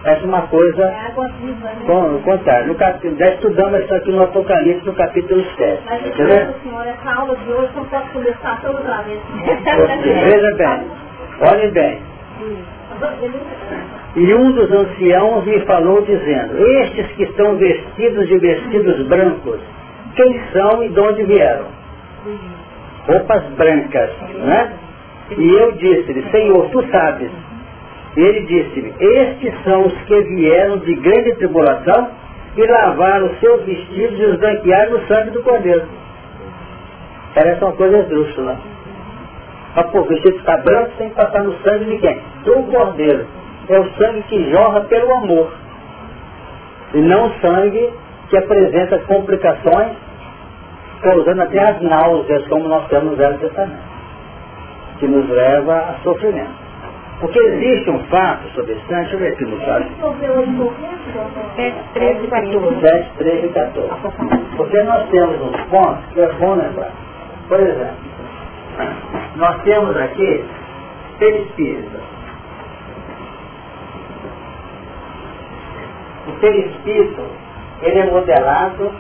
Essa é uma coisa É viva, né? Contrário. No capítulo, já estudamos isso aqui no Apocalipse, no capítulo 7. Mas eu senhor, essa aula de hoje não pode começar toda outra vez. Veja bem, olhem bem. E um dos anciãos me falou dizendo, estes que estão vestidos de vestidos brancos, quem são e de onde vieram? Roupas brancas, né? E eu disse-lhe, Senhor, tu sabes. E ele disse-me, estes são os que vieram de grande tribulação e lavaram os seus vestidos e os branquearam no sangue do Cordeiro. Parece uma coisa esdrúxula. Mas, pô, o vestido está branco sem passar no sangue de quem? Do Cordeiro. É o sangue que jorra pelo amor. E não o sangue que apresenta complicações, causando até as náuseas, como nós temos no Velho Testamento, que nos leva a sofrimento. Porque existe um fato sobre sangue, deixa eu ver aqui no caso. 7, 13 e 14. 7, 13 e 14. Porque nós temos uns pontos que é bom lembrar. Por exemplo, nós temos aqui perispírito. O perispírito, ele é modelado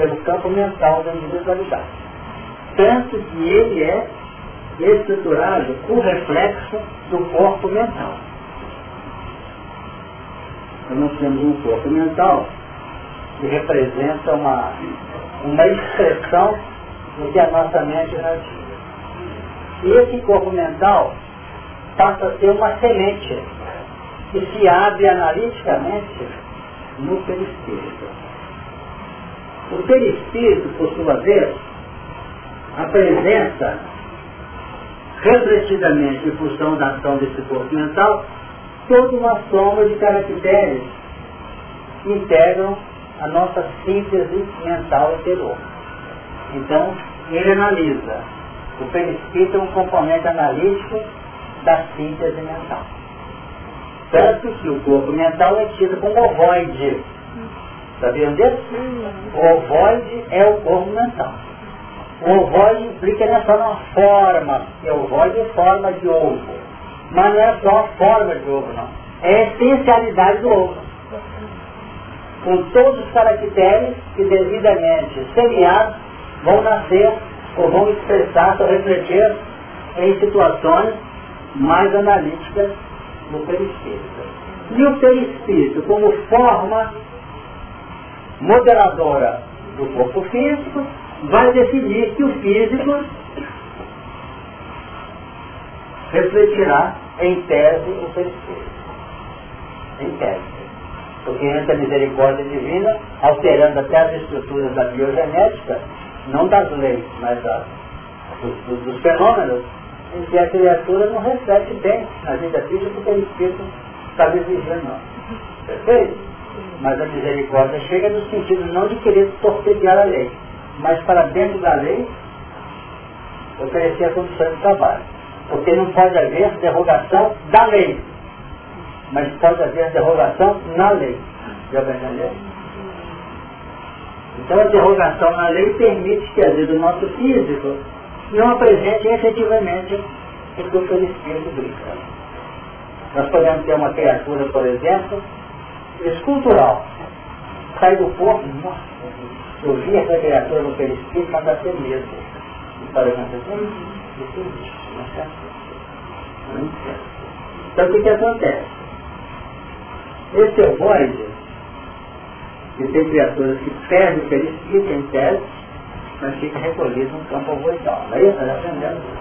pelo campo mental da individualidade. Tanto que ele é estruturado com reflexo do corpo mental. Então nós temos um corpo mental que representa uma, uma expressão do que a nossa mente irradia. E esse corpo mental passa a ser uma semente que se abre analiticamente no perispírito. O perispírito, por sua vez, apresenta refletidamente em função da ação desse corpo mental toda uma soma de caracteres que integram a nossa síntese mental interior. Então, ele analisa. O perispírito é um componente analítico da síntese mental. Tanto que o corpo mental é tido como ovoide. Sabiam disso? O ovoide é o corpo mental. O ovoide implica não é só uma forma, que o ovoide é forma de ovo. Mas não é só a forma de ovo, não. É a essencialidade do ovo. com todos os caracteres que devidamente semeados vão nascer ou vão expressar ou refletir em situações mais analíticas no perispírito. E o perispírito, como forma moderadora do corpo físico, vai definir que o físico refletirá em tese o perispírito. Em tese. Porque entra a misericórdia divina, alterando até as estruturas da biogenética, não das leis, mas das, dos, dos fenômenos, em que a criatura não reflete bem na vida física porque o espírito está exigindo. Perfeito? Mas a misericórdia chega no sentido não de querer torpedear a lei, mas para dentro da lei oferecer a condição de trabalho. Porque não pode haver derrogação da lei, mas pode haver derrogação na lei. Já vai? Então a derrogação na lei permite que a vida do nosso físico não apresente efetivamente o que o perispírito brinca. Nós podemos ter uma criatura, por exemplo, escultural. Sai do corpo, nossa, eu vi essa criatura no perispírito, mas até medo. E para acontecer, isso não é certo? Então o que, que acontece? Esse ovoide, que tem criaturas que perdem o perispírito em tese, mas fica recolhido no campo ovoidal. É isso? Nós aprendemos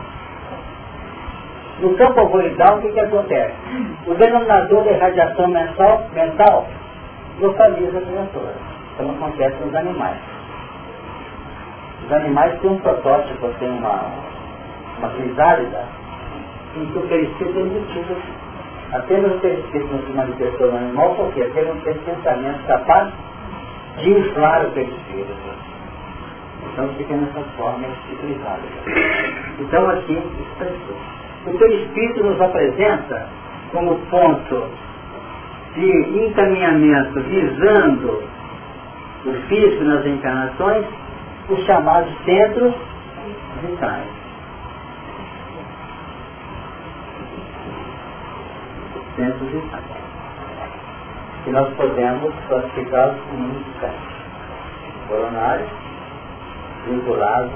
No campo ovoidal, o que, que acontece? O denominador de radiação mental, mental localiza a criatura, como acontece nos animais. Os animais têm um protótipo, têm uma, uma crisálida, em que o perispírito é emitido. Apenas o perispírito não se manifestou no animal, porque aquele não tem pensamento capaz de inflar o perispírito. Então fica nessa forma ciclizada. Então aqui expressou. O que o Espírito nos apresenta como ponto de encaminhamento visando o físico nas encarnações, os chamados centros vitais. Centros vitais. Que nós podemos classificá-los como muitos Coronário, vinculado,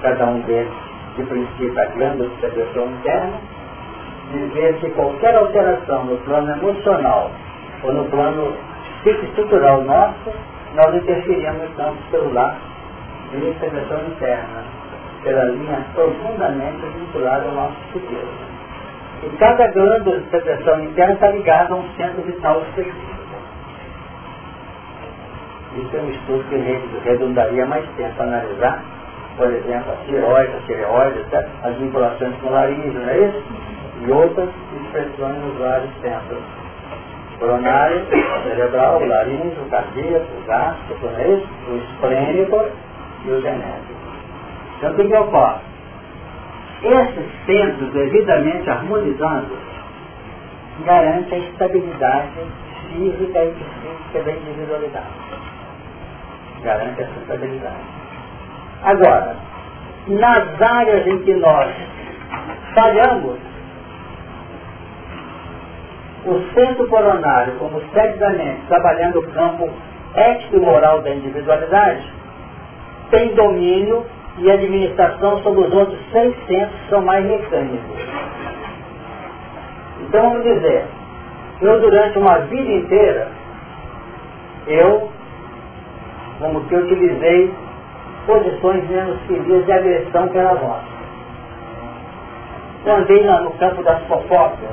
cada um deles de princípio a glândula de secreção interna, dizer que qualquer alteração no plano emocional ou no plano psicoestrutural nosso, nós interferimos no campo celular de secreção interna, pela linha profundamente vinculada ao nosso psiquismo. E cada glândula de interna está ligada a um centro vital específico. Isso é um estudo que redundaria mais tempo para analisar, por exemplo, a tireoide, a tireoide, as vinculações com o laringe, não é isso? E outras expressões nos vários centros. Coronário, cerebral, o laringe, o cardíaco, o gástrico, não é isso? O esplênico e o genético. Então o que, que ocorre? Esses centros devidamente harmonizados garantem a estabilidade física e psíquica da individualidade garante essa estabilidade. Agora, nas áreas em que nós falhamos, o centro coronário, como sede da mente, trabalhando o campo ético e moral da individualidade, tem domínio e administração sobre os outros 600 que são mais mecânicos. Então vamos dizer, eu durante uma vida inteira, eu como que utilizei posições menos felizes de agressão pela voz. Andei lá no campo das fofocas,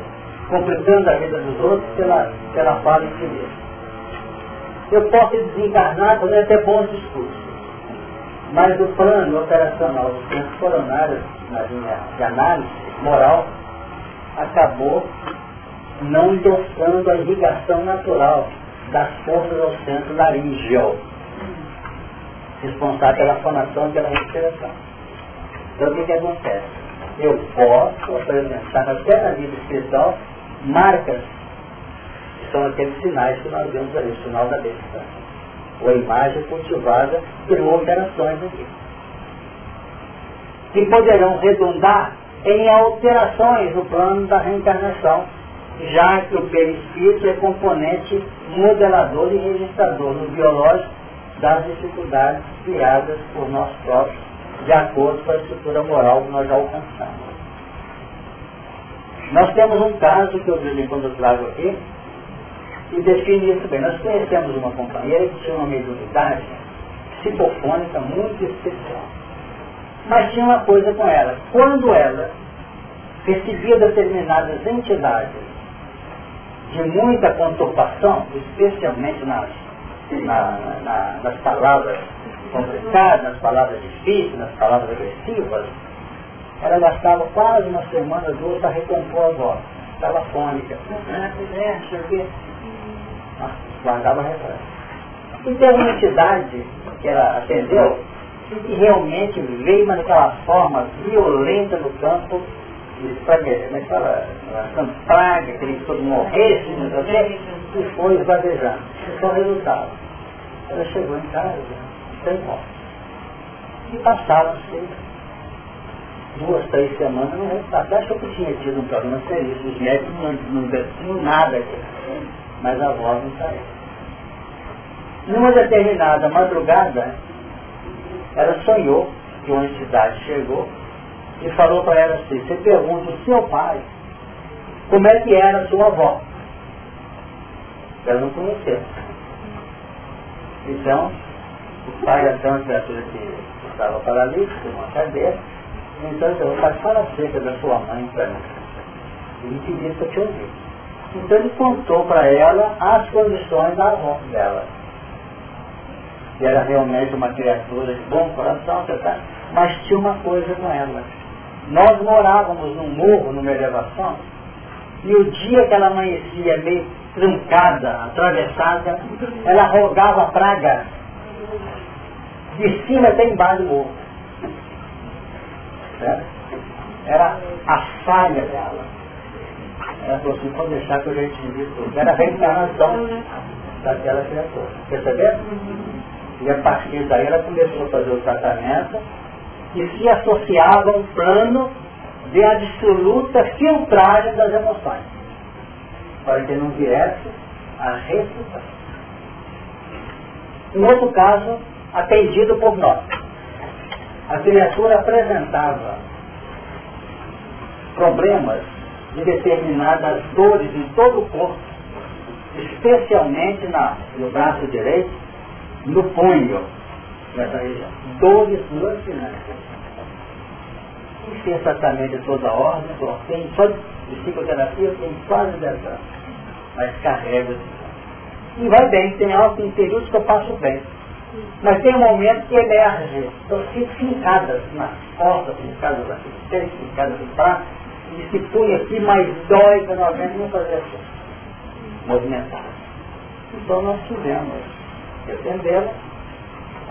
complicando a vida dos outros pela, pela fala infeliz. Eu posso desencarnar quando até bons discursos. Mas o plano operacional dos centros coronários, na linha de análise moral, acabou não endossando a irrigação natural das forças ao centro laríngeo responsável pela formação e pela respiração. Então o que, que acontece? Eu posso apresentar até na vida espiritual marcas que são aqueles sinais que nós vemos ali, o sinal da besta. Ou a imagem cultivada por alterações aqui. Que poderão redundar em alterações no plano da reencarnação já que o perispírito é componente modelador e registrador no biológico das dificuldades criadas por nós próprios, de acordo com a estrutura moral que nós já alcançamos. Nós temos um caso que eu em quando trago aqui, e define isso bem. Nós conhecemos uma companheira que tinha uma mediunidade psicofônica muito especial. Mas tinha uma coisa com ela. Quando ela recebia determinadas entidades de muita conturbação, especialmente nas, na, na, nas palavras complicadas, nas palavras difíceis, nas palavras agressivas, ela gastava quase uma semana, duas, para recompor a voz. Estava fônica. Guardava refrão. E teve uma entidade que ela atendeu, que realmente veio naquela forma violenta no campo, fala? praga, queria que todo morresse, não sei o e foi. Esse foi o resultado. Ela chegou em casa, sem morte. E passaram-se duas, três semanas no resultado. Achou que tinha tido um problema sério. Os médicos não, não tinham nada aqui. Mas a voz não saiu. Numa determinada madrugada, ela sonhou que uma entidade chegou e falou para ela assim, você pergunta o seu pai como é que era a sua avó. Ela não conheceu. Então, o pai era uma criatura que estava paralítico, uma cadeira, então eu falei, fala acerca da sua mãe para mim. Ele pediu para te ouvir. Então ele contou para ela as condições da avó dela que era realmente uma criatura de bom coração, mas tinha uma coisa com ela. Nós morávamos num morro, numa elevação, e o dia que ela amanhecia meio truncada, atravessada, ela rogava praga de cima até embaixo do morro. Era a falha dela. Ela falou assim, pode deixar que eu já entendi tudo. Era a reencarnação daquela criatura. Perceberam? E a partir daí ela começou a fazer o tratamento e se associava a um plano de absoluta filtragem das emoções, para que não viesse a reputação. Um outro caso, atendido por nós. A criatura apresentava problemas de determinadas dores em todo o corpo, especialmente na, no braço direito, no punho, nessa região. Dores no finanças. E fez tratamento de toda a ordem, só de psicoterapia, tem quase 10 anos. Mas carrega E vai bem, tem algo em períodos que eu passo bem. Mas tem um momento que emerge, eu fico fincadas nas costas, fincadas aqui, três fincadas aqui para e se põe aqui, mas dói quando alguém não fazer assim. Movimentar. Então nós tivemos defendê-la,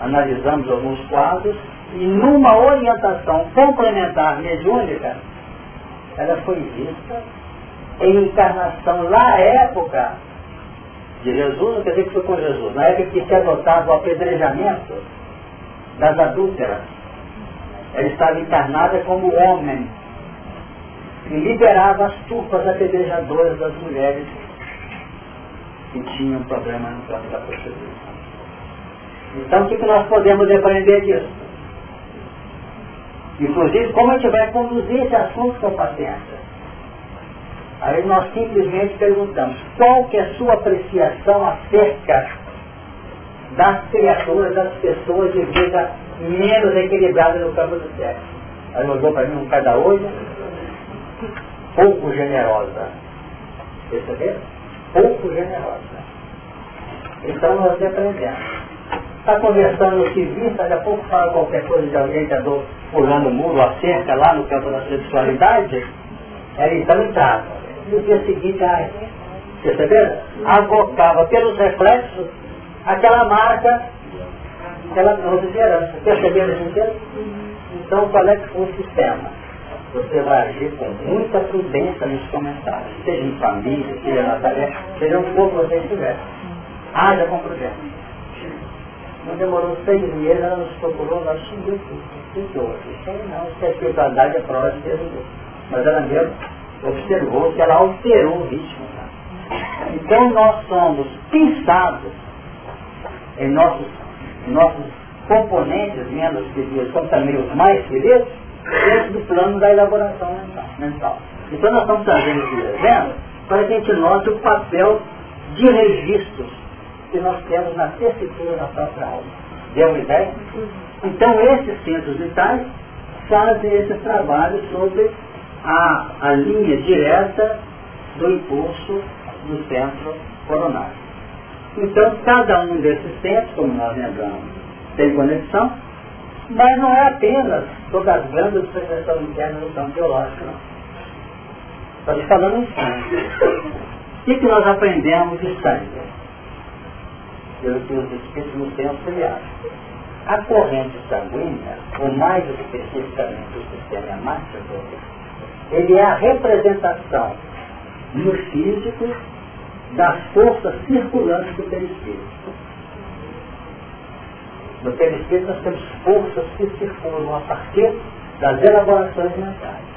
analisamos alguns quadros e numa orientação complementar mediúnica, ela foi vista em encarnação na época de Jesus, não quer dizer que foi com Jesus, na época que se adotava o apedrejamento das adúlteras. Ela estava encarnada como homem e liberava as turpas apedrejadoras das mulheres que tinham problema no campo da prostituição. Então, o que, que nós podemos aprender disso? Inclusive, como a gente vai conduzir esse assunto com paciência. Aí nós simplesmente perguntamos, qual que é a sua apreciação acerca das criaturas, das pessoas de vida menos equilibrada no campo do sexo? Aí olhou para mim um cada olho, pouco generosa. Perceberam? Pouco generosa. Então nós aprendemos está conversando no civil, daqui a pouco fala qualquer coisa de alguém que andou pulando o muro, a cerca lá no campo da sexualidade, era então estava. E no dia seguinte, ai, perceberam? Avocava pelos reflexos aquela marca, aquela herança. Perceberam isso? Então qual é que foi o sistema? Você vai agir com muita prudência nos comentários, seja em família, seja na tarefa, seja onde for que você estiver. Haja com prudência. Não demorou seis meses, ela nos procurou, nós xingamos tudo. Ficou. Isso aí não, isso é espiritualidade, é prova de Deus. Mas ela mesmo observou que ela alterou o ritmo. Então nós somos pensados em nossos, nossos componentes menos queridos, como também os mais queridos, dentro do plano da elaboração mental. Então nós estamos trazendo esse exemplo para que a gente note o papel de registros que nós temos na tessitura da própria alma. Deu uma ideia? Então esses centros vitais fazem esse trabalho sobre a, a linha direta do impulso do centro coronário. Então, cada um desses centros, como nós lembramos, tem conexão, mas não é apenas sobre as grandes secreção interna do campo biológico, não. Estamos falando em sangue. O que, que nós aprendemos de sangue? Pelo que os espíritos nos têm auxiliado. A corrente sanguínea, ou mais especificamente o sistema hemático, ele é a representação no físico das forças circulantes do perispírito. No perispírito nós temos forças que circulam a partir das elaborações mentais.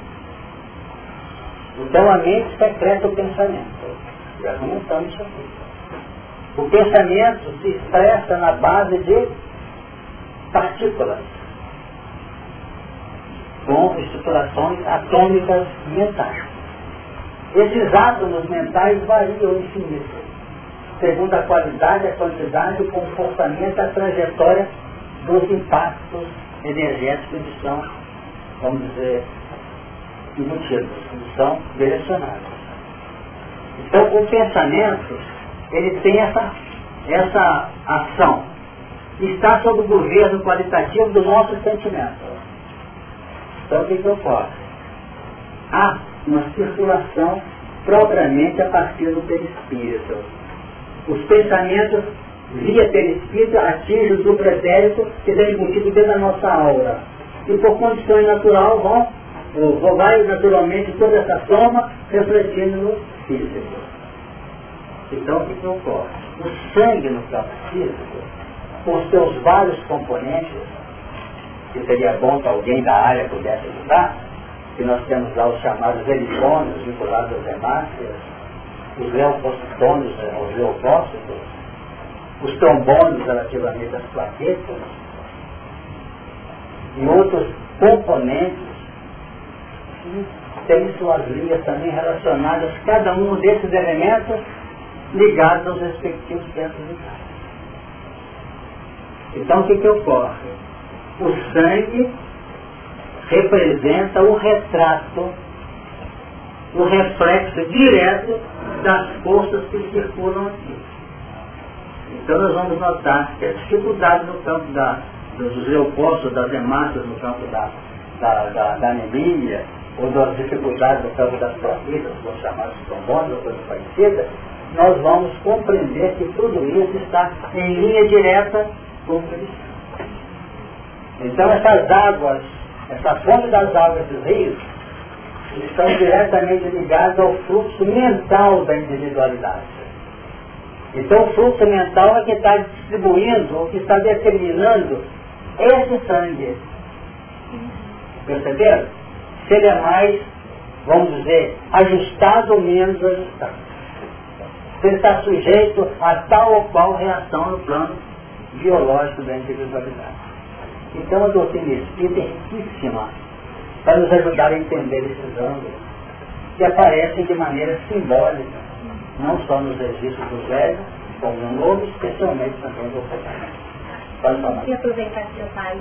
Então a mente secreta o pensamento. Já comentamos isso aqui. O pensamento se expressa na base de partículas, com estruturações atômicas mentais. Esses átomos mentais variam infinito, segundo a qualidade, a quantidade, o comportamento, a trajetória dos impactos energéticos que são, vamos dizer, embutidos, que são direcionados. Então, o pensamento, ele tem essa, essa ação. Está sob o governo qualitativo do nosso sentimento. Então, o que, que ocorre? Há uma circulação propriamente a partir do perispírito. Os pensamentos via perispírito atingem o supretérito que está embutido dentro da nossa aura. E por condições natural vão, ou vai naturalmente toda essa soma refletindo no físico. Então o que, ocorre? O sangue no campo físico, com seus vários componentes, que seria bom que alguém da área pudesse ajudar, que nós temos lá os chamados elicônios vinculados às hemácias, os leucocitônios, os leucócitos, os trombônios relativamente às plaquetas, e outros componentes que têm suas linhas também relacionadas, cada um desses elementos ligados aos respectivos centros vitais. Então o que, que ocorre? O sangue representa o retrato, o reflexo direto das forças que circulam aqui. Então nós vamos notar que a dificuldade no campo da, dos leucócitos, das hemácias no campo da, da, da, da anemia, ou das dificuldades no campo das plaquetas, vamos chamar de ou coisa parecida, nós vamos compreender que tudo isso está em linha direta com Cristo. Então essas águas essa fonte das águas dos rios estão diretamente ligadas ao fluxo mental da individualidade. Então o fluxo mental é que está distribuindo, ou que está determinando esse sangue. Perceberam? Se ele é mais, vamos dizer, ajustado ou menos ajustado. Ele está sujeito a tal ou qual reação no plano biológico da individualidade. Então a doutrina espírita é riquíssima para nos ajudar a entender esses ângulos que aparecem de maneira simbólica, não só nos registros dos velhos, como no novo, especialmente também do falar. Eu aproveitar que pai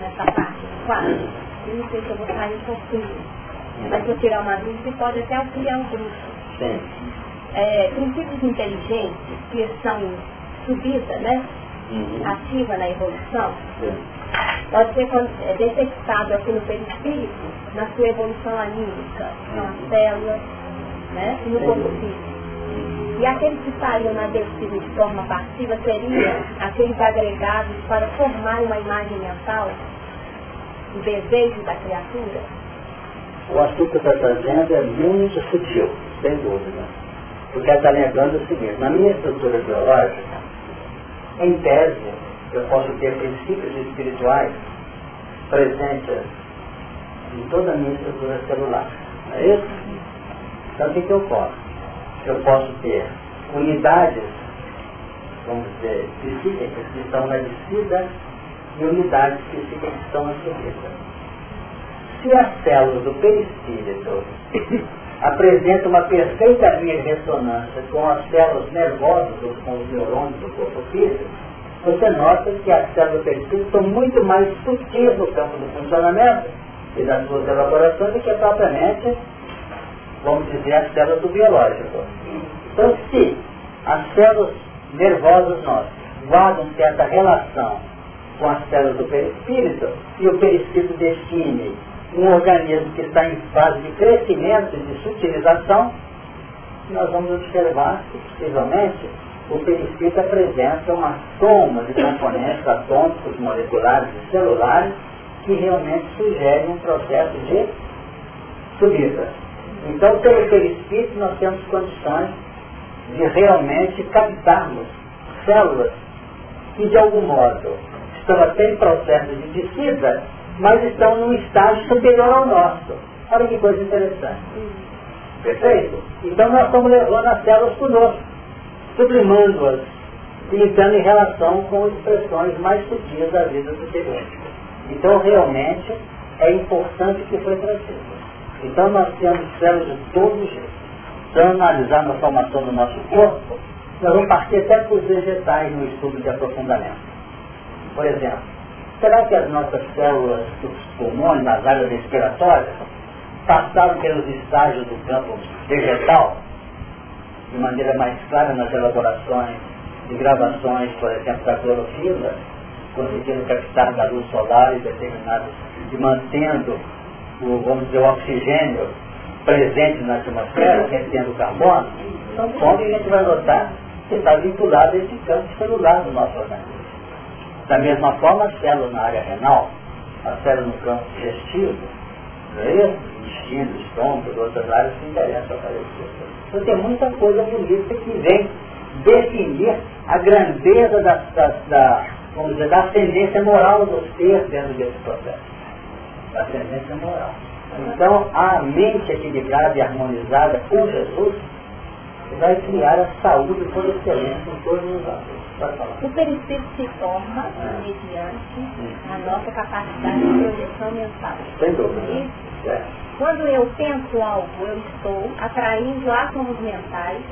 nessa parte do quadro, eu não sei se eu vou sair um pouquinho, mas vou tirar uma dúvida e pode até auxiliar um grupo. Sim. É, princípios inteligentes que são subida, né? Uhum. Ativa na evolução. Sim pode ser é, detectado aqui no perispírito na sua evolução anímica, nas células, né? e no corpo físico. E aqueles que saíram na descida de forma passiva seriam aqueles agregados para formar uma imagem mental do desejo da criatura? O assunto que está trazendo é muito sutil, sem dúvida. Porque está lembrando o seguinte, na minha estrutura biológica, em tese, eu posso ter princípios espirituais presentes em toda a minha estrutura celular. Não é isso? Então o que, que eu posso? Eu posso ter unidades, vamos dizer, psíquicas que estão na descida e unidades psíquicas que estão na subida. Se as células do perispírito apresentam uma perfeita linha de ressonância com as células nervosas, ou com os neurônios do corpo físico, você nota que as células perispírito são muito mais sutis no campo do funcionamento e das suas elaborações do que propriamente, vamos dizer, as células do biológico. Então, se as células nervosas nossas guardam certa relação com as células do perispírito e o perispírito define um organismo que está em fase de crescimento e de sutilização, nós vamos observar que, possivelmente, o perispírito apresenta uma soma de componentes atômicos, moleculares e celulares que realmente sugerem um processo de subida. Então, pelo perispírito, nós temos condições de realmente captarmos células que, de algum modo, estão até em processo de descida, mas estão num estágio superior ao nosso. Olha que coisa interessante. Perfeito? Então nós estamos levando as células conosco, sublimando-as entrando em relação com expressões mais sutis da vida do superior. Então realmente é importante que foi trazido. Então nós temos células de todos os jeitos. Se analisar a formação do nosso corpo, nós vamos partir até para os vegetais no estudo de aprofundamento. Por exemplo, será que as nossas células dos pulmões, nas áreas respiratórias, passaram pelos estágios do campo vegetal, de maneira mais clara nas elaborações de gravações, por exemplo, da clorofila, conseguindo captar da luz solar e determinados, e mantendo o, vamos dizer, o oxigênio presente na atmosfera, retendo o carbono, são pontos que a gente vai notar que está vinculado a esse campo celular do nosso organismo. Da mesma forma, a célula na área renal, a célula no campo digestivo, não é isso? Intestino, estômago, outras áreas que interessam aparecer. Então tem muita coisa bonita que vem definir a grandeza da, da, da, vamos dizer, da ascendência moral do ser dentro desse processo. Da ascendência moral. Então, a mente equilibrada e harmonizada por Jesus vai criar a saúde por excelência em todos os âmbitos. O perispírito se forma mediante a nossa capacidade de projeção mental. Sem dúvida. É. Quando eu penso algo, eu estou atraindo átomos mentais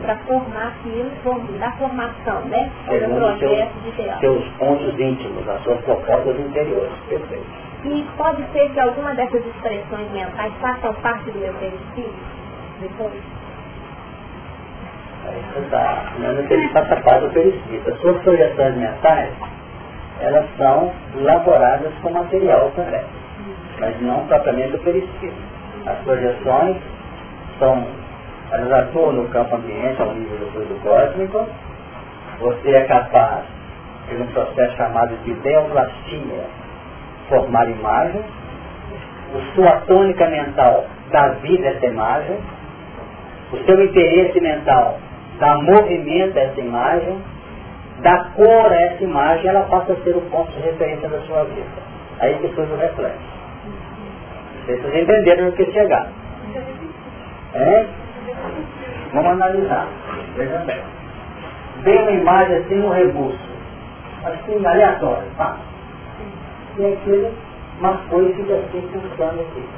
para formar aquilo, da formação, né? Do projeto de Deus. Seus pontos íntimos, as suas propostas interiores. Perfeito. E pode ser que alguma dessas expressões mentais façam parte do meu perispírito depois? Você está, não que ele faça parte do perispírito. As suas projeções mentais, elas são elaboradas com material também, mas não propriamente do perispírito. As projeções são, elas atuam no campo ambiente, ao nível do fluido cósmico. Você é capaz, por um processo chamado de ideoplastia, formar imagens. A sua tônica mental dá vida a essa imagem. O seu interesse mental dá movimento a essa imagem, dá cor a essa imagem, ela passa a ser o ponto de referência da sua vida. Aí depois o reflexo. Vocês entenderam o que chegar. É? Vamos analisar. Veja bem. Vem uma imagem assim, um rebuço. Assim, aleatório. Pá. E aquilo marcou e fica assim pulsando aqui.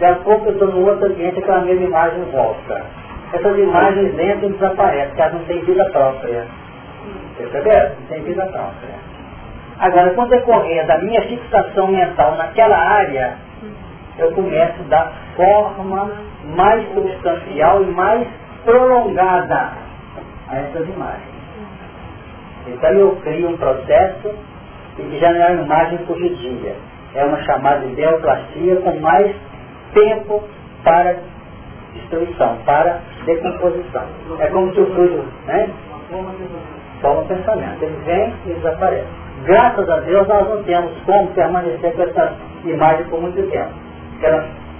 Daqui a pouco eu estou no outro ambiente, aquela mesma imagem volta essas imagens e desaparecem, elas não têm vida própria. Perceberam? Não tem vida própria. Agora, quando decorrer da minha fixação mental naquela área, eu começo a dar forma mais substancial e mais prolongada a essas imagens. Então eu crio um processo que já não é uma imagem corrigida. É uma chamada ideoplastia com mais tempo para destruição, para decomposição. É como se o fluido, né? Forma pensamento. Ele vem e desaparece. Graças a Deus nós não temos como permanecer com essa imagem por muito tempo. Porque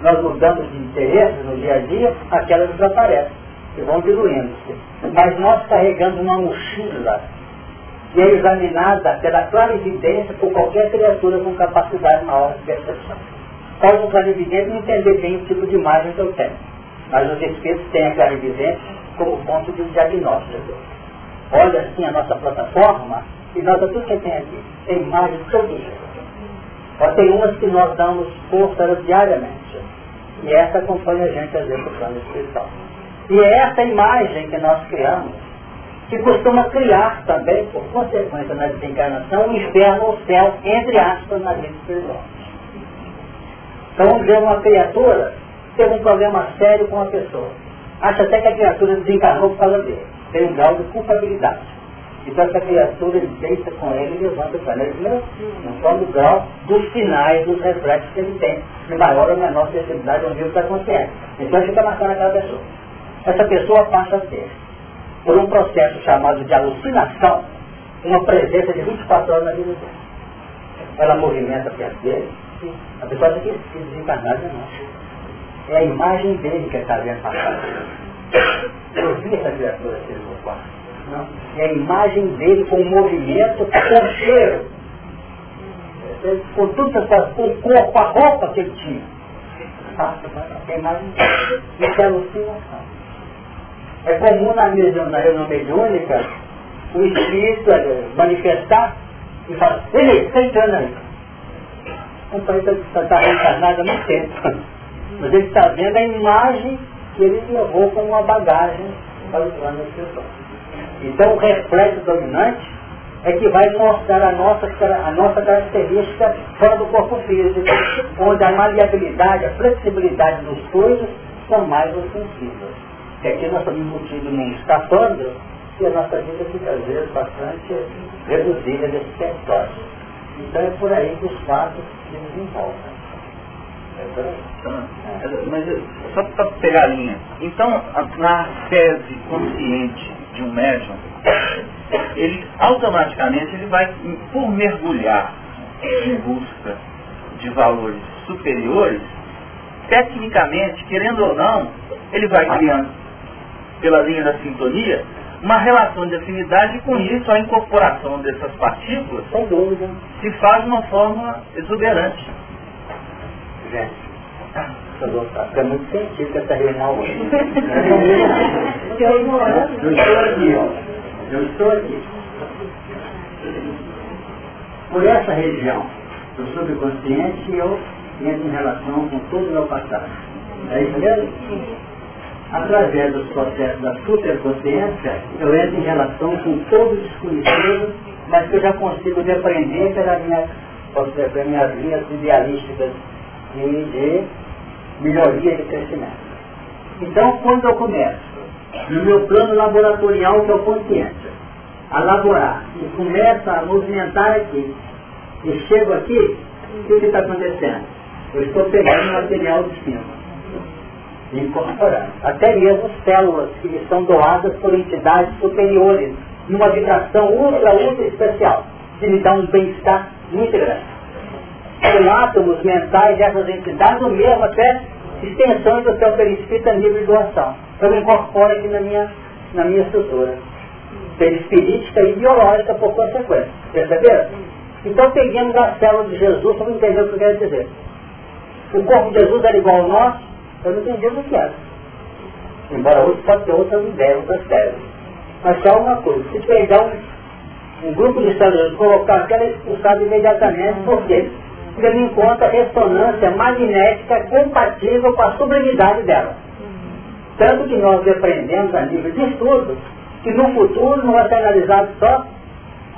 nós mudamos de interesse no dia a dia, aquelas desaparecem e vão diluindo-se. Mas nós carregamos uma mochila e é examinada pela clarividência por qualquer criatura com capacidade maior de percepção. Pode o clarividente não entender bem o tipo de imagem que eu tenho Mas os espíritos têm a clarividência como ponto de diagnóstico. Olha assim a nossa plataforma e nota tudo que tem aqui. Tem imagens todas. Mas tem umas que nós damos força diariamente. E essa acompanha a gente às vezes no plano espiritual. E é essa imagem que nós criamos, que costuma criar também, por consequência na desencarnação, o inferno ou o céu, entre aspas, na vida espiritual. Então ver uma criatura teve um problema sério com a pessoa. Acha até que a criatura desencarnou por causa dele. Tem um grau de culpabilidade. Então essa criatura ele deita com ele e levanta para ele. Não, não só no grau dos finais, dos reflexos que ele tem. De maior ou menor sensibilidade ao nível da consciência. Então fica marcando aquela pessoa. Essa pessoa passa a ter, por um processo chamado de alucinação, uma presença de 24 horas na vida dela. Ela movimenta perto dele. A pessoa tem que se desencarnar de novo. É a imagem dele que está vendo passar. Eu vi essa criatura aqui no meu quarto. É a imagem dele com o movimento, com o cheiro. Com tudo com o corpo, a roupa que ele tinha. Passa, passa, a imagem dele. Isso é alucinação. É comum na, na reunião mediúnica o espírito manifestar e falar, ele está entrando aí. O pai está reencarnado há muito tempo. Mas ele está vendo a imagem que ele levou como uma bagagem para o plano espiritual. Então o reflexo dominante é que vai mostrar a nossa, a nossa característica fora do corpo físico, onde a maleabilidade, a flexibilidade dos coisas são mais ofensivas. E aqui nós estamos embutidos num escapando e a nossa vida fica às vezes bastante reduzida nesse território. Então é por aí que os fatos se desenvolvem. Mas só para pegar a linha. Então, na tese consciente de um médium, ele automaticamente ele vai, por mergulhar em busca de valores superiores, tecnicamente, querendo ou não, ele vai criando, pela linha da sintonia, uma relação de afinidade e com isso a incorporação dessas partículas se faz de uma forma exuberante gente. Fica muito sentido essa reunião hoje. Eu estou aqui, ó. Eu estou aqui. Por essa região do subconsciente, eu entro em relação com todo o meu passado. É isso mesmo? Através dos processos da superconsciência, eu entro em relação com todo o desconhecido, mas que eu já consigo depreender pela minha, pelas minhas linhas idealísticas e de melhoria de crescimento. Então, quando eu começo, no meu plano laboratorial, que é o a laborar, e começo a movimentar aqui, e chego aqui, o que está acontecendo? Eu estou pegando material de cima, incorporando. Até mesmo células que são doadas por entidades superiores, numa vibração ultra, ultra especial, que me dá um bem-estar muito grande com átomos mentais dessas entidades, ou mesmo até extensões do seu perispírito a nível de doação. Eu me incorporo aqui na minha, na minha estrutura. Perispirítica e biológica por consequência. Perceberam? Então peguemos a célula de Jesus para entender o que eu quero dizer. O corpo de Jesus era igual ao nosso, eu não entendi o que era. Embora outros pode ter outras ideias, outras teses. Mas só uma coisa, se pegar um, um grupo de células, colocar aquela expulsada imediatamente, por quê? Porque ele encontra ressonância magnética compatível com a sublimidade dela. Tanto que nós aprendemos a nível de estudo que no futuro não vai ser analisado só,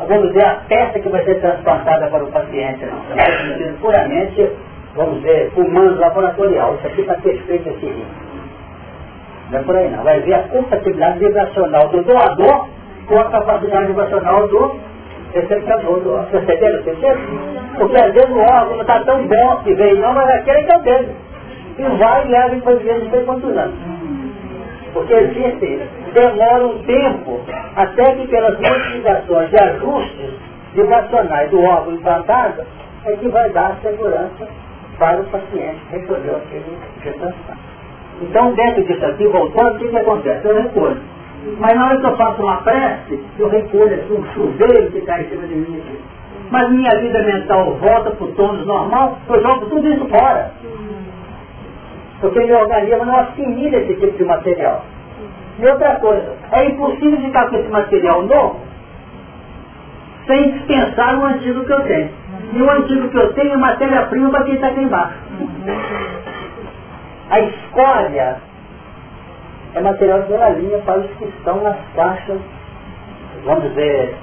vamos dizer, a peça que vai ser transplantada para o paciente, não. Vai ser puramente, vamos dizer, humano laboratorial. Isso aqui está perfeito esse rim. Não é por aí não. Vai ver a compatibilidade vibracional do doador com a capacidade vibracional do receptador. Perceberam? Perceberam? Porque às vezes o órgão não está tão bom que veio não, mas aquele que é o dele. E vai e leva viver não sei quantos anos. Porque existe, demora um tempo até que pelas modificações de ajustes vibracionais do órgão implantado, é que vai dar segurança para o paciente recolher aquele retransplante. Então, dentro disso aqui, voltando, o que, que acontece? Eu recolho. Mas na hora que eu faço uma prece, eu recolho aqui um chuveiro que está em cima de mim. Mas minha vida mental volta para o tônus normal, eu jogo tudo isso fora. Porque meu organismo não assimila esse tipo de material. E outra coisa, é impossível ficar com esse material novo sem dispensar o antigo que eu tenho. E o antigo que eu tenho é matéria-prima para quem está aqui embaixo. A escória é material de linha para os que estão nas caixas, vamos dizer,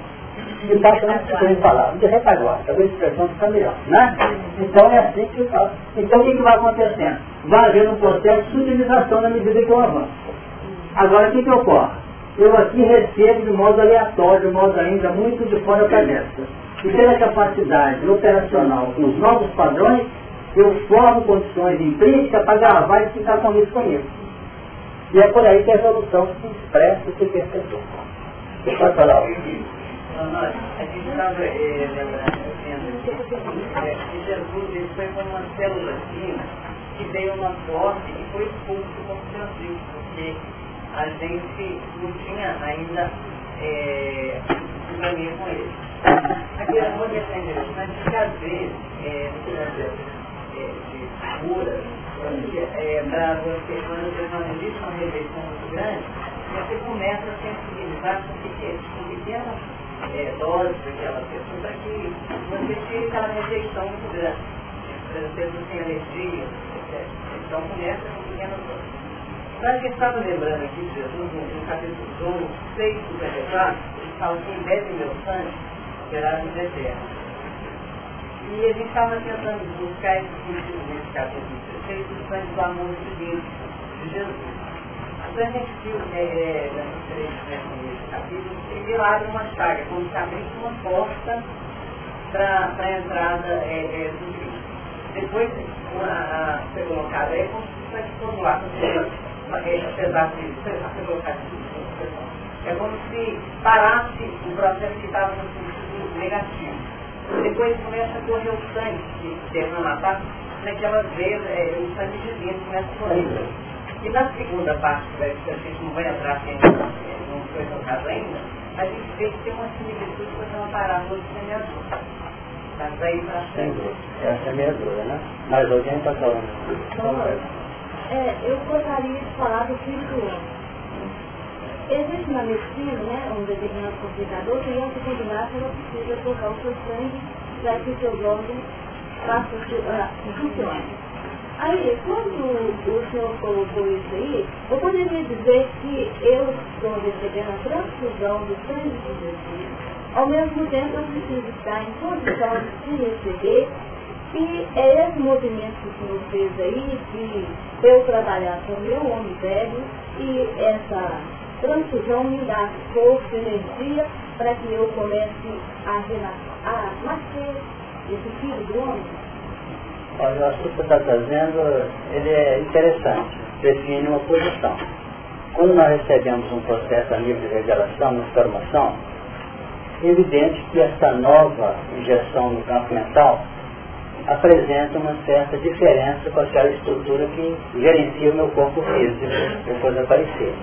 de baixa não se falar, de retaguarda, talvez a expressão fica melhor, né? Então é assim que fala. Então o que, que vai acontecendo? Vai haver um processo de utilização na medida que eu avanço. Agora o que, que ocorre? Eu aqui recebo de modo aleatório, de modo ainda muito de fora para dentro. E pela capacidade operacional com os novos padrões, eu formo condições intrínsecas para gravar e ficar com isso comigo. E é por aí que a evolução se expressa e se perpetua. Você pode falar? A gente estava lembrando, que Jesus foi como uma célula fina que veio uma forte e foi expulso como seu porque a gente não tinha ainda é, sintonia com ele. Aqui é muito interessante que às vezes, é, no processo de cura, é, para você, quando você não existe uma rejeição muito grande, você começa a sensibilizar com pequenas, é, doses daquela pessoa, para que você tire aquela rejeição muito grande. As pessoas têm alergia, etc. Então começa com pequenas doses. Mas que estava lembrando aqui de Jesus, no, no capítulo 1, 6, 54, ele fala assim, bebe meu sangue, terá vida eterna. E a gente estava tentando buscar esse sentido nesse capítulo 16, do amor divino de Jesus. Então a gente viu é, é, nessas três nesse capítulo, ele abre uma chaga, como se abrisse uma porta para a entrada é, é, do Cristo. Depois uma, a, ser colocado aí como se fosse lado, apesar de ser colocado é como se parasse o processo que estava no sentido negativo depois começa a correr o sangue que derrama a parte, naquelas vezes é, o sangue divino começa a correr. E na segunda parte, que a gente não vai entrar porque não foi tocado ainda, a gente vê que tem uma similitude com uma parábola de semeador. Mas daí para frente. É a semeadora, né? Mas alguém está falando. É, eu gostaria de falar do filtro Existe uma medicina, né, um determinado complicador, que antes de combinar, ela precisa trocar o seu sangue para que o seu órgãos façam uh, funcione. Aí, quando o senhor colocou isso aí, eu poderia dizer que eu estou recebendo a transfusão do sangue de Jesus, ao mesmo tempo eu preciso estar em condição de receber e é esse movimento que o senhor fez aí, de eu trabalhar com o meu homem velho e essa transfusão me dá força, energia, para que eu comece a, a nascer Olha, o assunto que está trazendo, ele é interessante, define uma posição. Quando nós recebemos um processo a nível de revelação, uma informação, é evidente que essa nova injeção no campo mental apresenta uma certa diferença com aquela estrutura que gerencia o meu corpo físico depois de aparecer.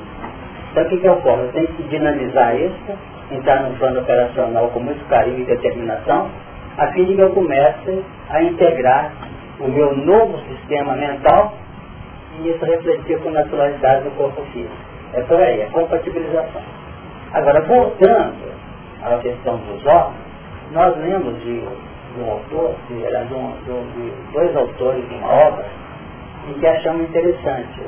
Então o que, que ocorre? Eu tenho que dinamizar isso, entrar num plano operacional com muito carinho e determinação, a fim de que eu comece a integrar o meu novo sistema mental e isso refletir com naturalidade no corpo físico. É por aí, é compatibilização. Agora, voltando à questão dos órgãos, nós lemos de, de um autor, de, de, de, dois autores de uma obra, em que achamos interessante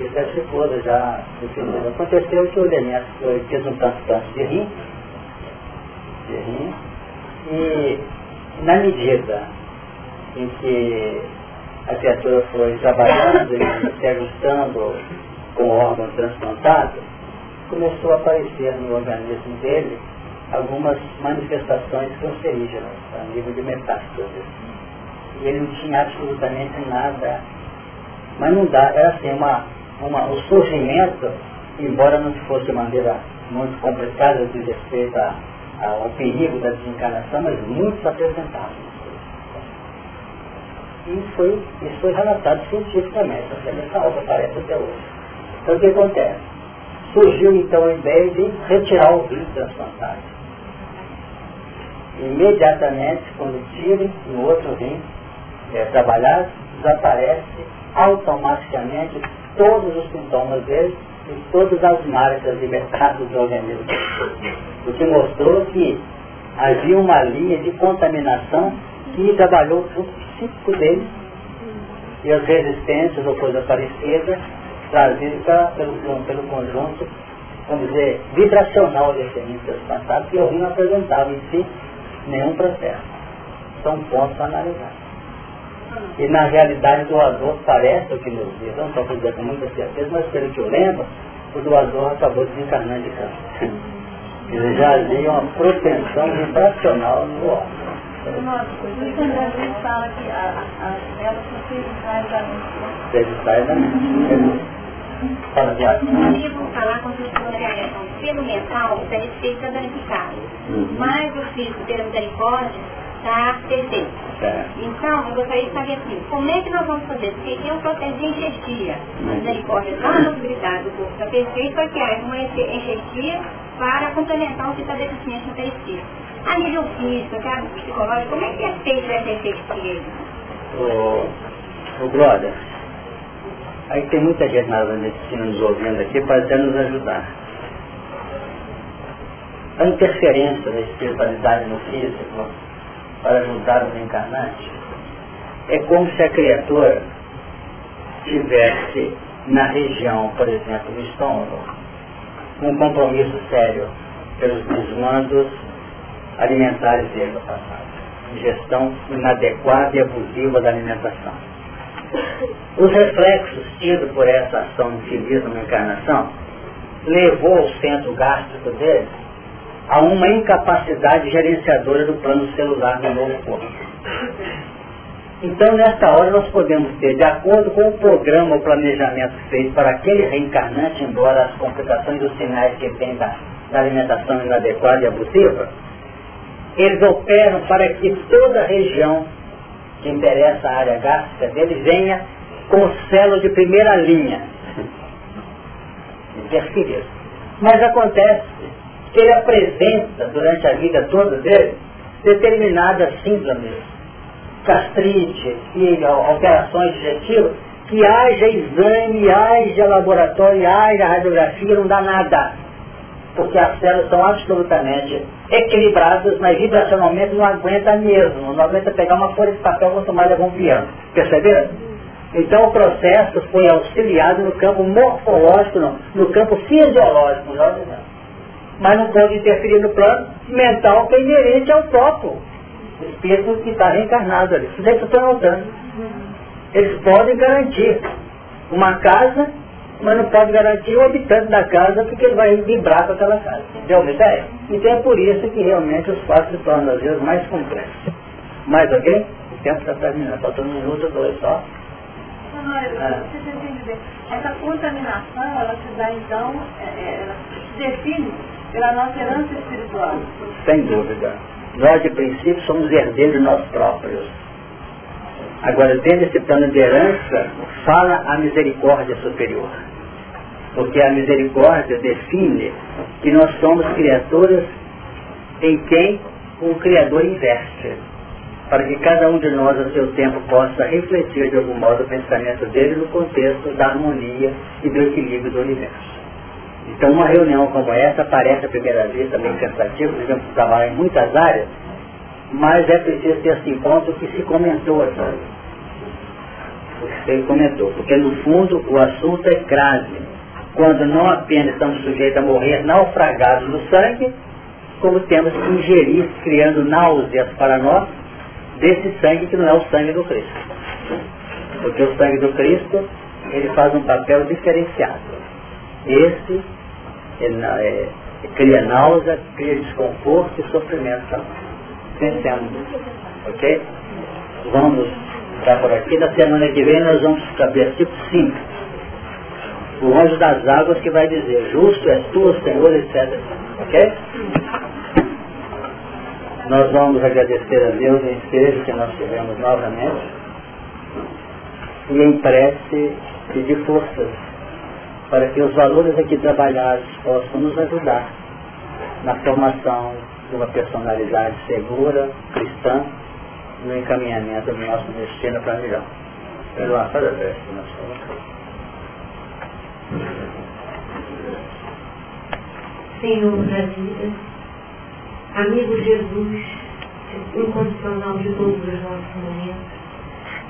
isso ser toda já definida. Aconteceu que o Demetrio fez um tanto de rim, de rim, e na medida em que a criatura foi trabalhando e se ajustando com o órgão transplantado, começou a aparecer no organismo dele algumas manifestações cancerígenas, a nível de metástase. E ele não tinha absolutamente nada. Mas não dá, era assim, uma uma, o surgimento, embora não fosse de maneira muito complicada de respeito a, ao perigo da desencarnação, mas muito se apresentava. E foi, isso foi relatado cientificamente, essa obra aparece até hoje. Então o que acontece? Surgiu então a ideia de retirar o rim transplantado. Imediatamente, quando tirem no outro rim é, trabalhado, desaparece automaticamente todos os sintomas dele e todas as marcas de mercado do organismo. O que mostrou que havia uma linha de contaminação que trabalhou junto psíquico dele e as resistências ou coisa parecida trazidas pelo, pelo conjunto, vamos dizer, vibracional de experiências passadas que eu não apresentava em si nenhum processo. São pontos a analisar. E na realidade o doador parece o que nos diz, não estou dizer com muita certeza, mas pelo que eu lembro, o doador acabou desencarnando de câncer. Ele já havia uma propensão vibracional no órgão. O fala que as velas são da mente. Da mente. Fala, Eu devo falar com a pessoa que a pelo mental está respeito a danificado. Uhum. Mas o físico, pela misericórdia, está perfeito. É. Então, eu gostaria de saber assim, como é que nós vamos fazer? Porque eu proteger de enxertia. A misericórdia dá a possibilidade do corpo estar perfeito para que haja uma enxertia para complementar o que está deficiente no perispírito. A nível físico, a psicológico, como é que é feito essa enxertia? O, o brother, aí tem muita gente na medicina nos ouvindo aqui para até nos ajudar. A interferência da espiritualidade no físico para ajudar o reencarnante, é como se a criatura tivesse na região, por exemplo, do estômago, um compromisso sério pelos desmandos alimentares dele no passado. Ingestão inadequada e abusiva da alimentação. Os reflexos tidos por essa ação infeliz na encarnação levou o centro gástrico dele a uma incapacidade gerenciadora do plano celular do novo corpo. Então, nesta hora, nós podemos ter, de acordo com o programa, o planejamento feito para aquele reencarnante, embora as complicações dos sinais que tem da, da alimentação inadequada e abusiva, eles operam para que toda a região que interessa a área gástrica dele venha com células de primeira linha. Interferir. Mas acontece ele apresenta durante a vida toda dele determinadas síndromes, gastrite e alterações digestivas, que haja exame, haja laboratório, haja radiografia, não dá nada. Porque as células são absolutamente equilibradas, mas vibracionalmente não aguenta mesmo, não aguenta pegar uma folha de papel quanto mais levar um piano. Perceberam? Então o processo foi auxiliado no campo morfológico, não, no campo fisiológico, melhor dizendo mas não pode interferir no plano mental que é inerente ao próprio espírito que está reencarnado ali. Isso é que eu estou notando. Eles podem garantir uma casa, mas não pode garantir o habitante da casa porque ele vai vibrar com aquela casa. Deu uma ideia? Então é por isso que realmente os fatos se tornam às vezes mais complexos. Mais alguém? O tempo está terminando, faltando um minuto ou dois só. Ah. Essa contaminação, ela se dá então, é, é, ela se define pela nossa herança espiritual. Sem dúvida. Nós, de princípio, somos herdeiros de nós próprios. Agora, dentro desse plano de herança, fala a misericórdia superior. Porque a misericórdia define que nós somos criaturas em quem o Criador investe. Para que cada um de nós, a seu tempo, possa refletir de algum modo o pensamento dele no contexto da harmonia e do equilíbrio do universo. Então uma reunião como essa parece à primeira vista meio cansativa, devemos trabalhar em muitas áreas, mas é preciso ter esse encontro que se comentou que se comentou, porque no fundo o assunto é grave. Quando não apenas estamos sujeitos a morrer naufragados no sangue, como temos que ingerir, criando náuseas para nós, desse sangue que não é o sangue do Cristo. Porque o sangue do Cristo, ele faz um papel diferenciado. Esse ele, é, cria náusea, cria desconforto e sofrimento também. Pensemos, ok? Vamos ficar por aqui. Na semana que vem nós vamos para versículo 5. O anjo das águas que vai dizer, justo és tu, Senhor, etc. Ok? Nós vamos agradecer a Deus em seja que nós tivemos novamente e em prece pedir forças para que os valores aqui trabalhados possam nos ajudar na formação de uma personalidade segura, cristã, no encaminhamento do nosso destino para melhor. Pelo a prece, nosso Senhor da vida, amigo Jesus, incondicional de todos os nossos momentos,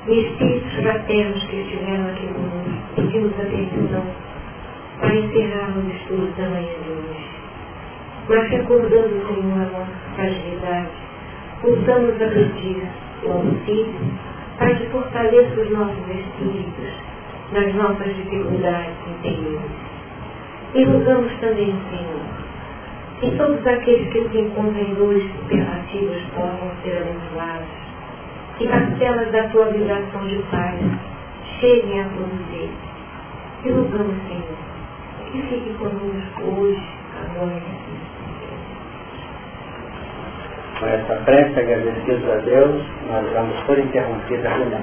e espíritos fraternos que estiveram aqui conosco, pedimos atenção para encerrarmos o estudo da manhã de hoje. Mas recordando, Senhor, a nossa fragilidade, voltamos a pedir o auxílio para que fortaleça os nossos espíritos nas nossas dificuldades interiores. E rogamos também, Senhor, que todos aqueles que se encontram em dores superlativas possam ser abençoados, que parcelas da tua vibração de paz cheguem a todos eles. E Senhor, que fique conosco hoje, agora e com essa prece, agradecidos a Deus, nós vamos por interrompida reunião.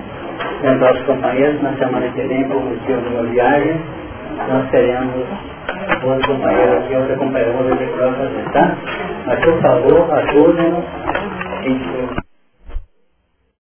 Lembrar aos companheiros, na semana que vem, por motivo de uma viagem, nós teremos outro companheiro aqui, outra companheira, outra de prova, tá? Mas, por favor, ajudem-nos